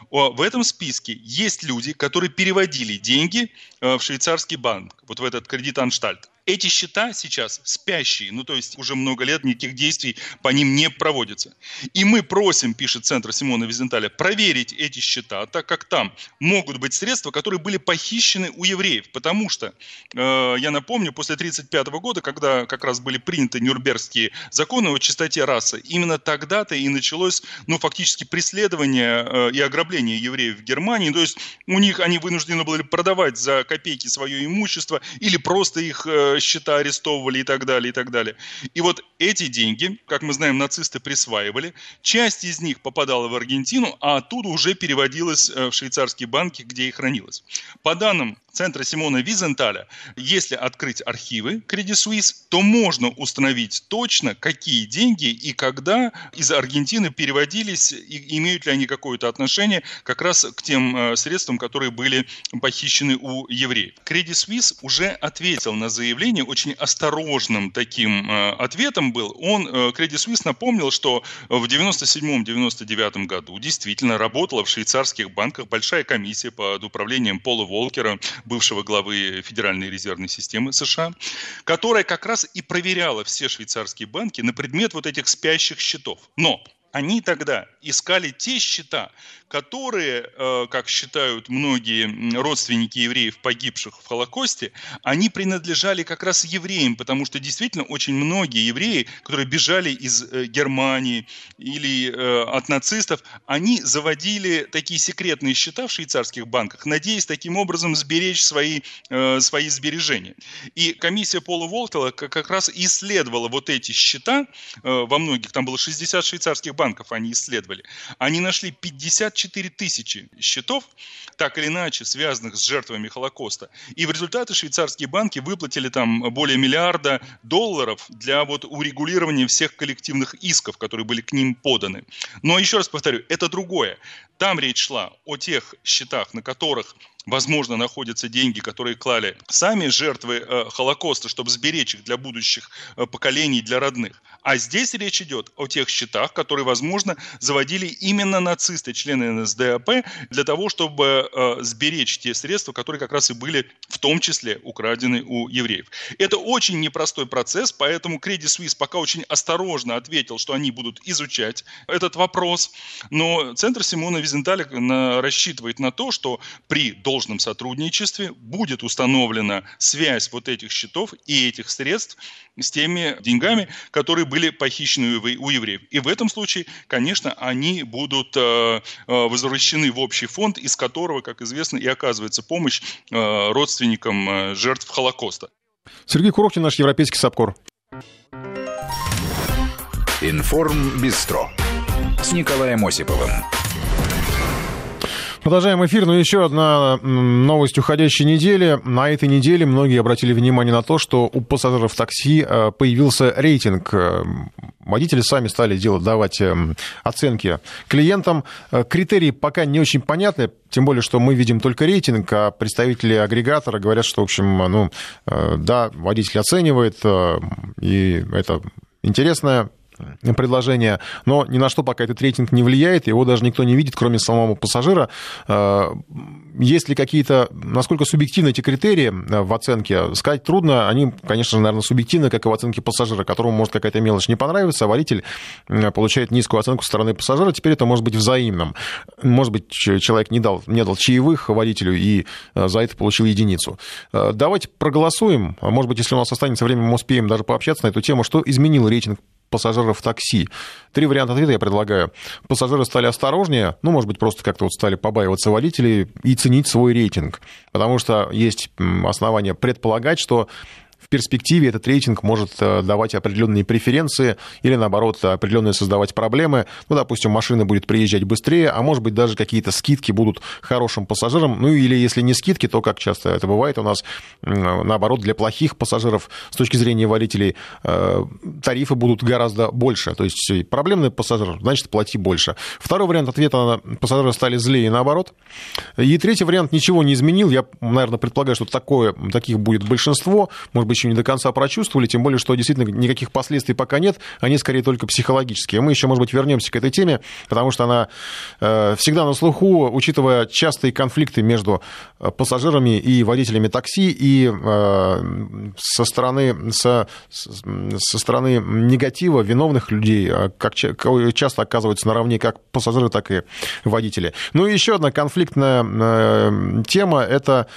в этом списке есть люди, которые переводили деньги э, в швейцарский банк, вот в этот кредит Анштальт. Эти счета сейчас спящие, ну то есть уже много лет никаких действий по ним не проводится. И мы просим, пишет Центр Симона Визенталя, проверить эти счета, так как там могут быть средства, которые были похищены у евреев. Потому что, э, я напомню, после 1935 года, когда как раз были приняты Нюрнбергские законы о чистоте расы, именно тогда-то и началось, ну фактически преследование э, и ограбление евреев в Германии. То есть у них они вынуждены были продавать за копейки свое имущество или просто их э, счета арестовывали и так далее, и так далее. И вот эти деньги, как мы знаем, нацисты присваивали, часть из них попадала в Аргентину, а оттуда уже переводилась э, в швейцарские банки, где и хранилась. По данным центра Симона Визенталя, если открыть архивы Credit Suisse, то можно установить точно, какие деньги и когда из Аргентины переводились, и имеют ли они какое-то отношение как раз к тем э, средствам, которые были похищены у евреев. Credit Suisse уже ответил на заявление очень осторожным таким э, ответом был. Он, э, Credit Suisse, напомнил, что в 97-99 году действительно работала в швейцарских банках большая комиссия под управлением Пола Волкера, бывшего главы Федеральной резервной системы США, которая как раз и проверяла все швейцарские банки на предмет вот этих спящих счетов. Но они тогда искали те счета, которые, э, как считают многие родственники евреев, погибших в Холокосте, они принадлежали как раз евреям, потому что действительно очень многие евреи, которые бежали из э, Германии или э, от нацистов, они заводили такие секретные счета в швейцарских банках, надеясь таким образом сберечь свои, свои сбережения. И комиссия Пола Волтела как раз исследовала вот эти счета во многих, там было 60 швейцарских банков, банков они исследовали, они нашли 54 тысячи счетов, так или иначе связанных с жертвами Холокоста. И в результате швейцарские банки выплатили там более миллиарда долларов для вот урегулирования всех коллективных исков, которые были к ним поданы. Но еще раз повторю, это другое. Там речь шла о тех счетах, на которых возможно, находятся деньги, которые клали сами жертвы э, Холокоста, чтобы сберечь их для будущих э, поколений, для родных. А здесь речь идет о тех счетах, которые, возможно, заводили именно нацисты, члены НСДАП, для того, чтобы э, сберечь те средства, которые как раз и были в том числе украдены у евреев. Это очень непростой процесс, поэтому Credit Suisse пока очень осторожно ответил, что они будут изучать этот вопрос. Но Центр Симона Визенталь на, рассчитывает на то, что при должном сотрудничестве будет установлена связь вот этих счетов и этих средств с теми деньгами, которые были похищены у евреев. И в этом случае, конечно, они будут э, э, возвращены в общий фонд, из которого, как известно, и оказывается помощь э, родственникам жертв Холокоста. Сергей Куровкин, наш европейский САПКОР. Информ Бистро с Николаем Осиповым. Продолжаем эфир, но еще одна новость уходящей недели. На этой неделе многие обратили внимание на то, что у пассажиров такси э, появился рейтинг. Э, водители сами стали делать, давать эм, оценки клиентам. Э, критерии пока не очень понятны, тем более, что мы видим только рейтинг, а представители агрегатора говорят, что, в общем, ну, да, водитель оценивает, и это интересная предложение, но ни на что пока этот рейтинг не влияет, его даже никто не видит, кроме самого пассажира. Э, есть ли какие-то, насколько субъективны эти критерии э, в оценке, сказать трудно. Они, конечно же, наверное, субъективны, как и в оценке пассажира, которому может какая-то мелочь не понравиться, а водитель э, получает низкую оценку со стороны пассажира. Теперь это может быть взаимным. Может быть, человек не дал, не дал чаевых водителю и за это получил единицу. Давайте проголосуем. Может быть, если у нас останется время, мы успеем даже пообщаться на эту тему, что изменил рейтинг пассажиров такси. Три варианта ответа я предлагаю. Пассажиры стали осторожнее, ну, может быть, просто как-то вот стали побаиваться водителей и ценить свой рейтинг. Потому что есть основания предполагать, что в перспективе этот рейтинг может э, давать определенные преференции или, наоборот, определенные создавать проблемы. Ну, допустим, машина будет приезжать быстрее, а может быть, даже какие-то скидки будут хорошим пассажирам. Ну, или если не скидки, то, как часто это бывает у нас, наоборот, для плохих пассажиров с точки зрения водителей э, тарифы будут гораздо больше. То есть проблемный пассажир, значит, плати больше. Второй вариант ответа – пассажиры стали злее наоборот. И третий вариант – ничего не изменил. Я, наверное, предполагаю, что такое, таких будет большинство. Может быть, еще не до конца прочувствовали, тем более, что действительно никаких последствий пока нет, они скорее только психологические. Мы еще, может быть, вернемся к этой теме, потому что она э, всегда на слуху, учитывая частые конфликты между э, пассажирами и водителями такси, и э, со стороны, со, со стороны негатива виновных людей, как часто оказываются наравне как пассажиры, так и водители. Ну и еще одна конфликтная тема – это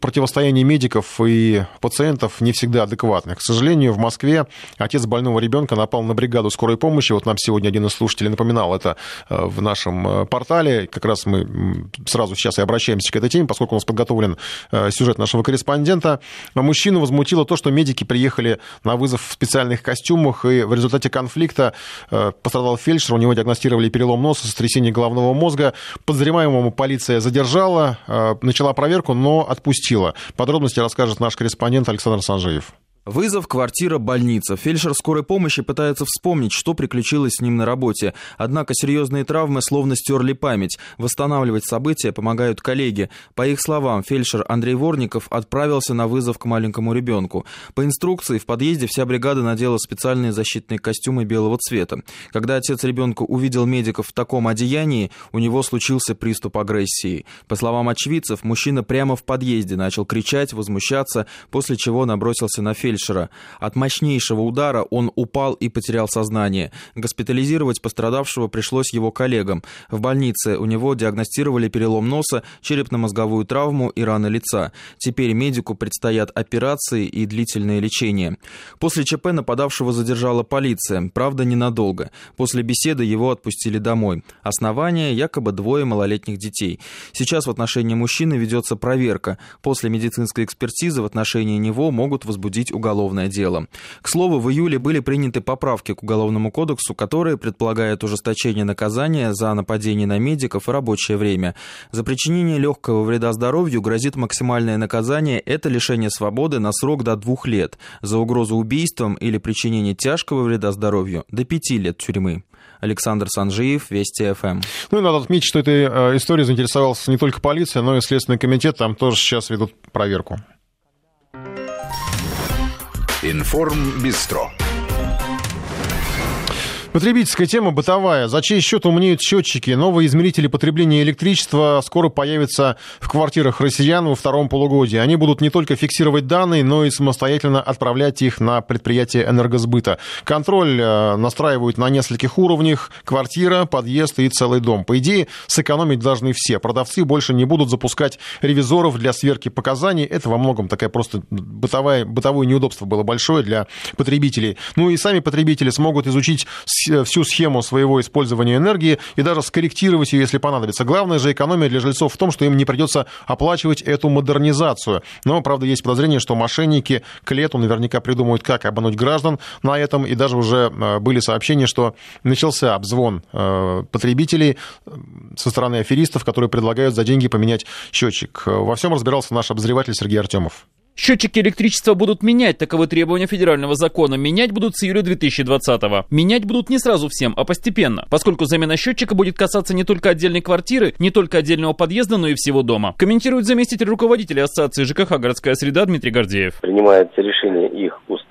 противостояние медиков и пациентов не всегда адекватных. К сожалению, в Москве отец больного ребенка напал на бригаду скорой помощи. Вот нам сегодня один из слушателей напоминал это э, в нашем э, портале. Как раз мы сразу сейчас и обращаемся к этой теме, поскольку у нас подготовлен э, сюжет нашего корреспондента. Мужчину возмутило то, что медики приехали на вызов в специальных костюмах, и в результате конфликта пострадал фельдшер, у него диагностировали перелом носа, сотрясение головного мозга. Подозреваемому полиция задержала, начала проверку, но отпустила. Подробности расскажет наш корреспондент Александр Санжеев. Вызов, квартира, больница. Фельдшер скорой помощи пытается вспомнить, что приключилось с ним на работе. Однако серьезные травмы словно стерли память. Восстанавливать события помогают коллеги. По их словам, фельдшер Андрей Ворников отправился на вызов к маленькому ребенку. По инструкции в подъезде вся бригада надела специальные защитные костюмы белого цвета. Когда отец ребенка увидел медиков в таком одеянии, у него случился приступ агрессии. По словам очевидцев, мужчина прямо в подъезде начал кричать, возмущаться, после чего набросился на фельдшера фельдшера. От мощнейшего удара он упал и потерял сознание. Госпитализировать пострадавшего пришлось его коллегам. В больнице у него диагностировали перелом носа, черепно-мозговую травму и раны лица. Теперь медику предстоят операции и длительное лечение. После ЧП нападавшего задержала полиция, правда ненадолго. После беседы его отпустили домой. Основание – якобы двое малолетних детей. Сейчас в отношении мужчины ведется проверка. После медицинской экспертизы в отношении него могут возбудить уголовное дело. К слову, в июле были приняты поправки к Уголовному кодексу, которые предполагают ужесточение наказания за нападение на медиков и рабочее время. За причинение легкого вреда здоровью грозит максимальное наказание – это лишение свободы на срок до двух лет. За угрозу убийством или причинение тяжкого вреда здоровью – до пяти лет тюрьмы. Александр Санжиев, Вести ФМ. Ну и надо отметить, что этой э, историей заинтересовался не только полиция, но и Следственный комитет. Там тоже сейчас ведут проверку. Информ Бистро. Потребительская тема бытовая. За чей счет умнеют счетчики? Новые измерители потребления электричества скоро появятся в квартирах россиян во втором полугодии. Они будут не только фиксировать данные, но и самостоятельно отправлять их на предприятие энергосбыта. Контроль э, настраивают на нескольких уровнях. Квартира, подъезд и целый дом. По идее, сэкономить должны все. Продавцы больше не будут запускать ревизоров для сверки показаний. Это во многом такая просто бытовая, бытовое неудобство было большое для потребителей. Ну и сами потребители смогут изучить всю схему своего использования энергии и даже скорректировать ее, если понадобится. Главное же экономия для жильцов в том, что им не придется оплачивать эту модернизацию. Но, правда, есть подозрение, что мошенники к лету наверняка придумают, как обмануть граждан на этом. И даже уже э, были сообщения, что начался обзвон э, потребителей э, со стороны аферистов, которые предлагают за деньги поменять счетчик. Во всем разбирался наш обозреватель Сергей Артемов. Счетчики электричества будут менять, таковы требования федерального закона. Менять будут с июля 2020-го. Менять будут не сразу всем, а постепенно, поскольку замена счетчика будет касаться не только отдельной квартиры, не только отдельного подъезда, но и всего дома. Комментирует заместитель руководителя Ассоциации ЖКХ «Городская среда» Дмитрий Гордеев. Принимается решение их установить,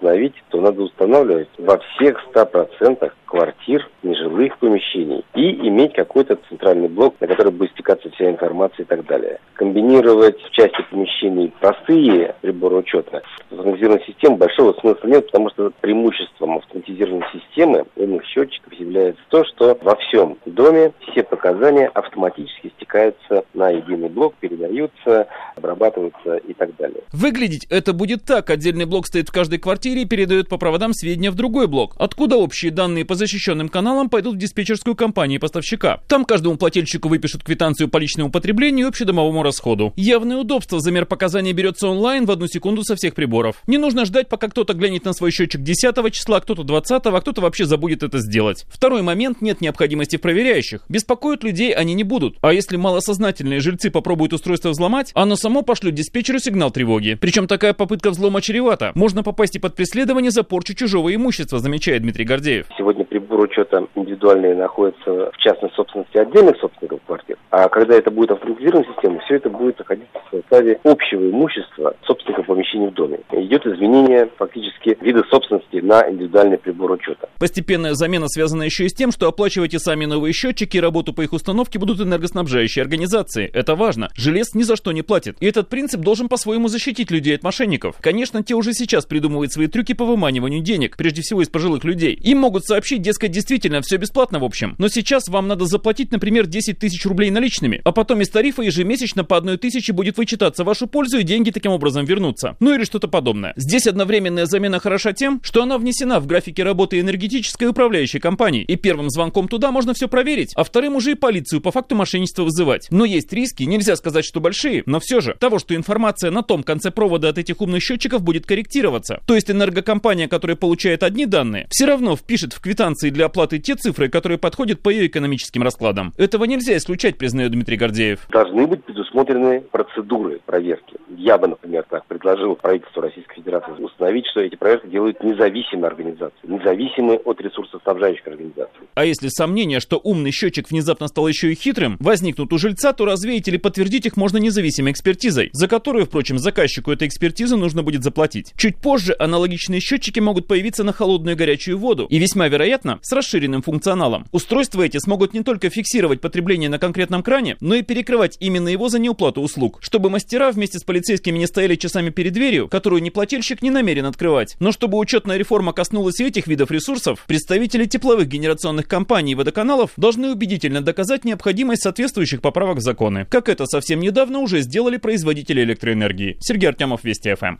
то надо устанавливать во всех 100% квартир, нежилых помещений и иметь какой-то центральный блок, на который будет стекаться вся информация и так далее. Комбинировать в части помещений простые приборы учета с автоматизированной системой большого смысла нет, потому что преимуществом автоматизированной системы умных счетчиков является то, что во всем доме все показания автоматически стекаются на единый блок, передаются, обрабатываются и так далее. Выглядеть это будет так. Отдельный блок стоит в каждой квартире и передает по проводам сведения в другой блок. Откуда общие данные по защищенным каналам пойдут в диспетчерскую компанию поставщика. Там каждому плательщику выпишут квитанцию по личному потреблению и общедомовому расходу. Явное удобство. Замер показаний берется онлайн в одну секунду со всех приборов. Не нужно ждать, пока кто-то глянет на свой счетчик 10 числа, кто-то 20, а кто-то вообще забудет это сделать. Второй момент. Нет необходимости в проверяющих. Беспокоить людей они не будут. А если малосознательные жильцы попробуют устройство взломать, оно само пошлет диспетчеру сигнал тревоги. Причем такая попытка взлома чревата. Можно попасть и под преследование за порчу чужого имущества, замечает Дмитрий Гордеев. Сегодня прибор учета индивидуальные находятся в частной собственности отдельных собственников квартир. А когда это будет автоматизированная система, все это будет находиться в составе общего имущества собственников помещений в доме. Идет изменение фактически вида собственности на индивидуальный прибор учета. Постепенная замена связана еще и с тем, что оплачивать сами новые счетчики и работу по их установке будут энергоснабжающие организации. Это важно. Желез ни за что не платит. И этот принцип должен по-своему защитить людей от мошенников. Конечно, те уже сейчас придумывают свои трюки по выманиванию денег, прежде всего из пожилых людей. Им могут сообщить, дескать, действительно все бесплатно в общем. Но сейчас вам надо заплатить, например, 10 тысяч рублей наличными, а потом из тарифа ежемесячно по одной тысяче будет вычитаться в вашу пользу и деньги таким образом вернутся. Ну или что-то подобное. Здесь одновременная замена хороша тем, что она внесена в графике работы энергетической управляющей компании. И первым звонком туда можно все проверить, а вторым уже и полицию по факту мошенничества вызывать. Но есть риски, нельзя сказать, что большие, но все же того, что информация на том конце провода от этих умных счетчиков будет корректироваться. То есть энергокомпания, которая получает одни данные, все равно впишет в квитанции для оплаты те цифры, которые подходят по ее экономическим раскладам. Этого нельзя исключать, признает Дмитрий Гордеев. Должны быть предусмотрены процедуры проверки. Я бы, например, так предложил правительству Российской Федерации установить, что эти проверки делают независимые организации, независимые от ресурсоснабжающих организаций. А если сомнения, что умный счетчик внезапно стал еще и хитрым, возникнут у жильца, то развеять или подтвердить их можно независимой экспертизой, за которую, впрочем, заказчику этой экспертизы нужно будет заплатить. Чуть позже аналогичные счетчики могут появиться на холодную и горячую воду и весьма вероятно с расширенным функционалом. Устройства эти смогут не только фиксировать потребление на конкретном кране, но и перекрывать именно его за неуплату услуг, чтобы мастера вместе с полицейскими не стояли часами перед дверью, которую неплательщик не намерен открывать. Но чтобы учетная реформа коснулась и этих видов ресурсов, представители тепловых генерационных компаний и водоканалов должны убедительно доказать необходимость соответствующих поправок в законы, как это совсем недавно уже сделали производители электроэнергии. Сергей Артемов, Вести ФМ.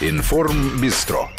Информ Бистро.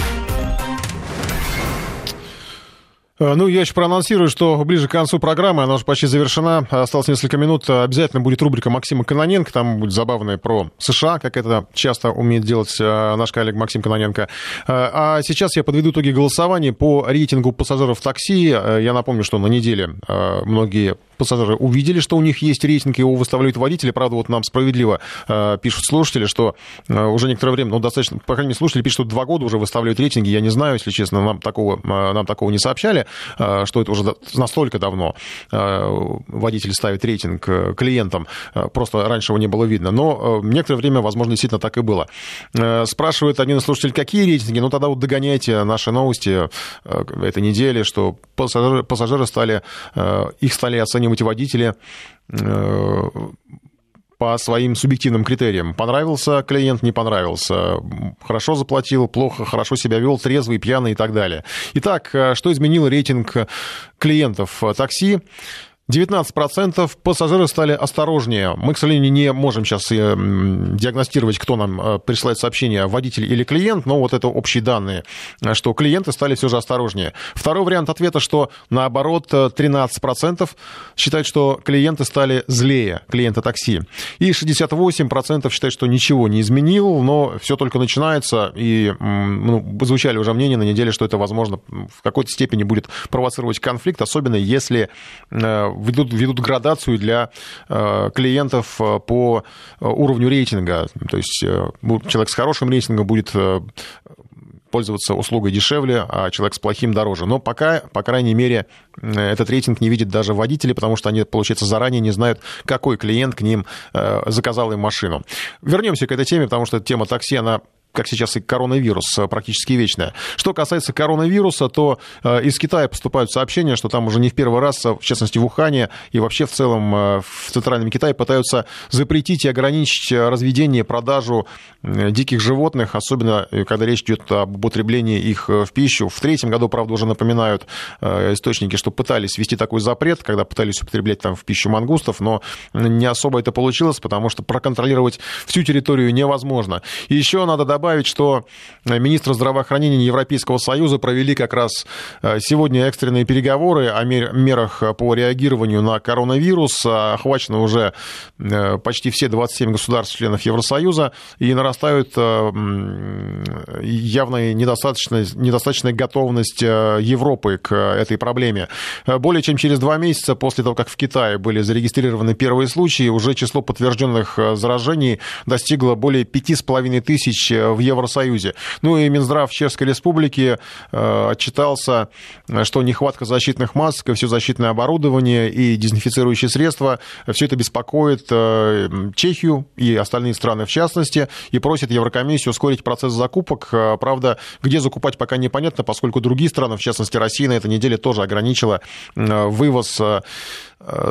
Э, ну, я еще проанонсирую, что ближе к концу программы, она уже почти завершена, осталось несколько минут, обязательно будет рубрика Максима Каноненко, там будет забавная про США, как это часто умеет делать э, наш коллега Максим Каноненко. Э, а сейчас я подведу итоги голосования по рейтингу пассажиров такси. Я напомню, что на неделе многие пассажиры увидели, что у них есть рейтинг, его выставляют водители. Правда, вот нам справедливо э, пишут слушатели, что э, уже некоторое время, ну, достаточно, по крайней мере, слушатели пишут, что два года уже выставляют рейтинги. Я не знаю, если честно, нам такого, э, нам такого не сообщали, э, что это уже настолько давно э, водители ставят рейтинг э, клиентам. Э, просто раньше его не было видно. Но э, некоторое время, возможно, действительно так и было. Э, спрашивает один из слушателей, какие рейтинги? Ну, тогда вот догоняйте наши новости э, этой недели, что пассажиры, пассажиры стали, э, их стали оценивать водители э, по своим субъективным критериям. Понравился клиент, не понравился. Хорошо заплатил, плохо, хорошо себя вел, трезвый, пьяный и так далее. Итак, что изменил рейтинг клиентов такси? 19% пассажиры стали осторожнее. Мы, к сожалению, не можем сейчас э, диагностировать, кто нам э, присылает сообщение, водитель или клиент, но вот это общие данные, что клиенты стали все же осторожнее. Второй вариант ответа, что наоборот 13% считают, что клиенты стали злее, клиенты такси. И 68% считают, что ничего не изменил, но все только начинается, и ну, звучали уже мнения на неделе, что это, возможно, в какой-то степени будет провоцировать конфликт, особенно если э, ведут, ведут градацию для э, клиентов э, по э, уровню рейтинга. То есть человек с хорошим рейтингом будет пользоваться услугой дешевле, а человек с плохим дороже. Но пока, по крайней мере, этот рейтинг не видят даже водители, потому что они, получается, заранее не знают, какой клиент к ним заказал им машину. Вернемся к этой теме, потому что тема такси, она как сейчас и коронавирус, э, практически вечная. Что касается коронавируса, то э, из Китая поступают сообщения, что там уже не в первый раз, в частности в Ухане и вообще в целом э, в Центральном Китае пытаются запретить и ограничить разведение, продажу диких животных, особенно когда речь идет об употреблении их в пищу. В третьем году, правда, уже напоминают источники, что пытались ввести такой запрет, когда пытались употреблять там в пищу мангустов, но не особо это получилось, потому что проконтролировать всю территорию невозможно. И еще надо добавить, добавить, что э, министры здравоохранения Европейского Союза провели как раз э, сегодня экстренные переговоры о мерах по реагированию на коронавирус. Охвачено уже э, почти все 27 государств-членов Евросоюза, и нарастают явная недостаточная, недостаточная готовность Европы к этой проблеме. Более чем через два месяца после того, как в Китае были зарегистрированы первые случаи, уже число подтвержденных заражений достигло более 5,5 тысяч в Евросоюзе. Ну и Минздрав Чешской Республики э, отчитался, что нехватка защитных масок и все защитное оборудование и дезинфицирующие средства, все это беспокоит э, Чехию и остальные страны в частности, и просит Еврокомиссию ускорить процесс закупок. Э, правда, где закупать пока непонятно, поскольку другие страны, в частности Россия, на этой неделе тоже ограничила вывоз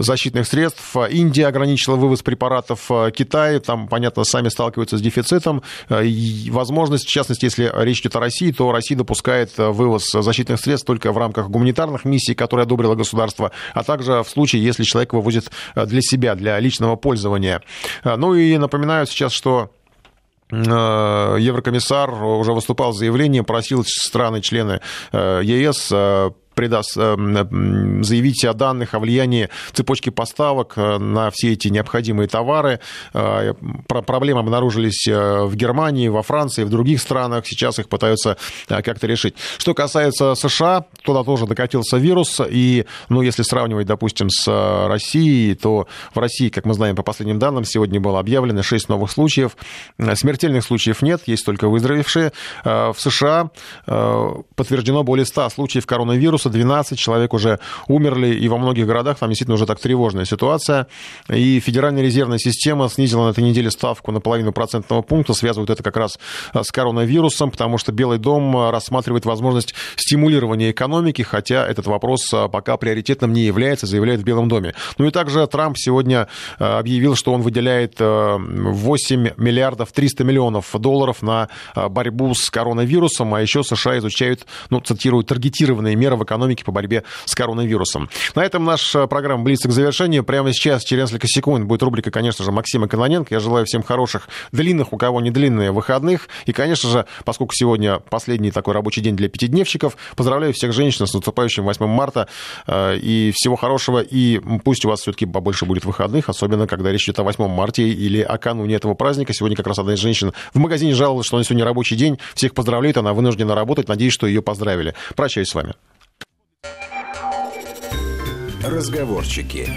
защитных средств. Индия ограничила вывоз препаратов. Э, Китай, там, понятно, сами сталкиваются с дефицитом. Э, и возможность, в частности, если речь идет о России, то Россия допускает вывоз защитных средств только в рамках гуманитарных миссий, которые одобрило государство, а также в случае, если человек вывозит для себя, для личного пользования. Ну и напоминаю сейчас, что Еврокомиссар уже выступал с заявлением, просил страны-члены ЕС придаст, э, заявить о данных, о влиянии цепочки поставок э, на все эти необходимые товары. Э, проблемы обнаружились в Германии, во Франции, в других странах. Сейчас их пытаются как-то решить. Что касается США, туда тоже докатился вирус. И, ну, если сравнивать, допустим, с Россией, то в России, как мы знаем по последним данным, сегодня было объявлено 6 новых случаев. Смертельных случаев нет, есть только выздоровевшие. В США подтверждено более 100 случаев коронавируса коронавируса, 12 человек уже умерли, и во многих городах там действительно уже так тревожная ситуация. И Федеральная резервная система снизила на этой неделе ставку на половину процентного пункта, связывают это как раз а, с коронавирусом, потому что Белый дом а, рассматривает возможность стимулирования экономики, хотя этот вопрос а, пока приоритетным не является, заявляет в Белом доме. Ну и также Трамп сегодня объявил, что он выделяет 8 миллиардов 300 миллионов долларов на борьбу с коронавирусом, а еще США изучают, ну, цитирую, таргетированные меры в экономике экономики по борьбе с коронавирусом. На этом наша программа близится к завершению. Прямо сейчас, через несколько секунд, будет рубрика, конечно же, Максима Кононенко. Я желаю всем хороших, длинных, у кого не длинные, выходных. И, конечно же, поскольку сегодня последний такой рабочий день для пятидневщиков, поздравляю всех женщин с наступающим 8 марта. Э, и всего хорошего. И пусть у вас все-таки побольше будет выходных, особенно когда речь идет о 8 марта или о кануне этого праздника. Сегодня как раз одна из женщин в магазине жаловалась, что у нее сегодня рабочий день. Всех поздравляет, она вынуждена работать. Надеюсь, что ее поздравили. Прощаюсь с вами. Разговорчики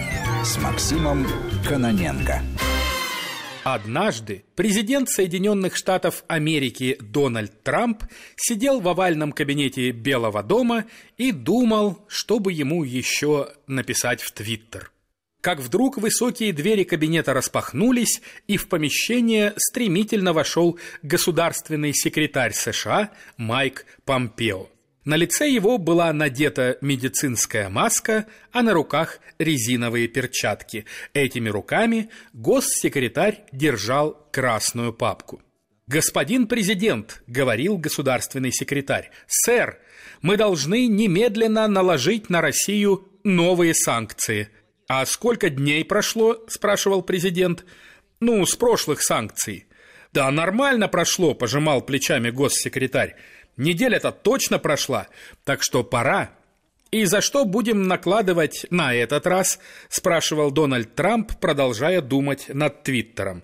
с Максимом Каноненко. Однажды президент Соединенных Штатов Америки Дональд Трамп сидел в овальном кабинете Белого дома и думал, чтобы ему еще написать в Твиттер. Как вдруг высокие двери кабинета распахнулись, и в помещение стремительно вошел государственный секретарь США Майк Помпео. На лице его была надета медицинская маска, а на руках резиновые перчатки. Этими руками госсекретарь держал красную папку. «Господин президент», — говорил государственный секретарь, — «сэр, мы должны немедленно наложить на Россию новые санкции». «А сколько дней прошло?» — спрашивал президент. «Ну, с прошлых санкций». «Да нормально прошло», — пожимал плечами госсекретарь. Неделя-то точно прошла, так что пора. «И за что будем накладывать на этот раз?» – спрашивал Дональд Трамп, продолжая думать над Твиттером.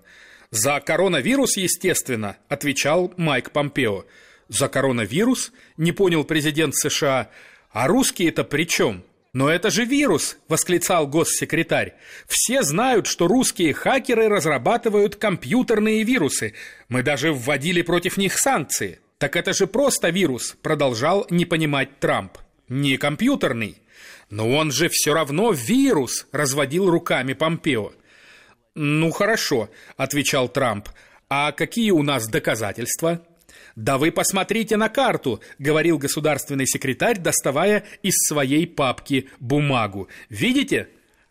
«За коронавирус, естественно», – отвечал Майк Помпео. «За коронавирус?» – не понял президент США. «А русские-то при чем?» «Но это же вирус!» – восклицал госсекретарь. «Все знают, что русские хакеры разрабатывают компьютерные вирусы. Мы даже вводили против них санкции». «Так это же просто вирус», – продолжал не понимать Трамп. «Не компьютерный». «Но он же все равно вирус», – разводил руками Помпео. «Ну хорошо», – отвечал Трамп. «А какие у нас доказательства?» «Да вы посмотрите на карту», — говорил государственный секретарь, доставая из своей папки бумагу. «Видите?»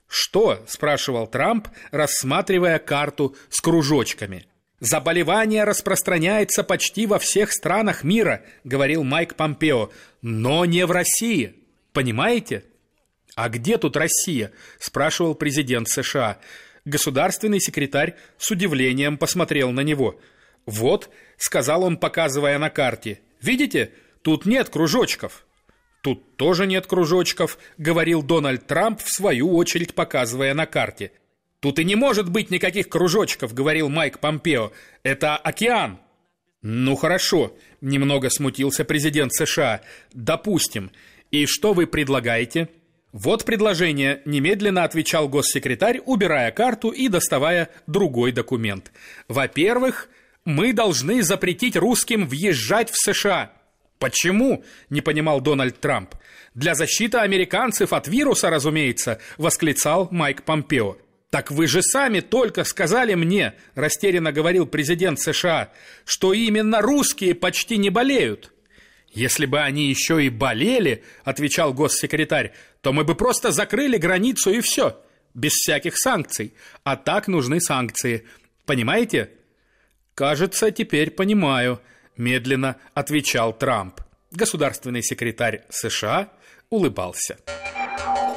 «Что?» — спрашивал Трамп, рассматривая карту с кружочками. Заболевание распространяется почти во всех странах мира, говорил Майк Помпео, но не в России. Понимаете? А где тут Россия? спрашивал президент США. Государственный секретарь с удивлением посмотрел на него. Вот, сказал он, показывая на карте. Видите? Тут нет кружочков. Тут тоже нет кружочков, говорил Дональд Трамп в свою очередь показывая на карте. «Тут и не может быть никаких кружочков», — говорил Майк Помпео. «Это океан». «Ну хорошо», — немного смутился президент США. «Допустим. И что вы предлагаете?» «Вот предложение», — немедленно отвечал госсекретарь, убирая карту и доставая другой документ. «Во-первых, мы должны запретить русским въезжать в США». «Почему?» – не понимал Дональд Трамп. «Для защиты американцев от вируса, разумеется», – восклицал Майк Помпео. «Так вы же сами только сказали мне, — растерянно говорил президент США, — что именно русские почти не болеют». «Если бы они еще и болели, — отвечал госсекретарь, — то мы бы просто закрыли границу и все, без всяких санкций. А так нужны санкции. Понимаете?» «Кажется, теперь понимаю», — медленно отвечал Трамп. Государственный секретарь США улыбался.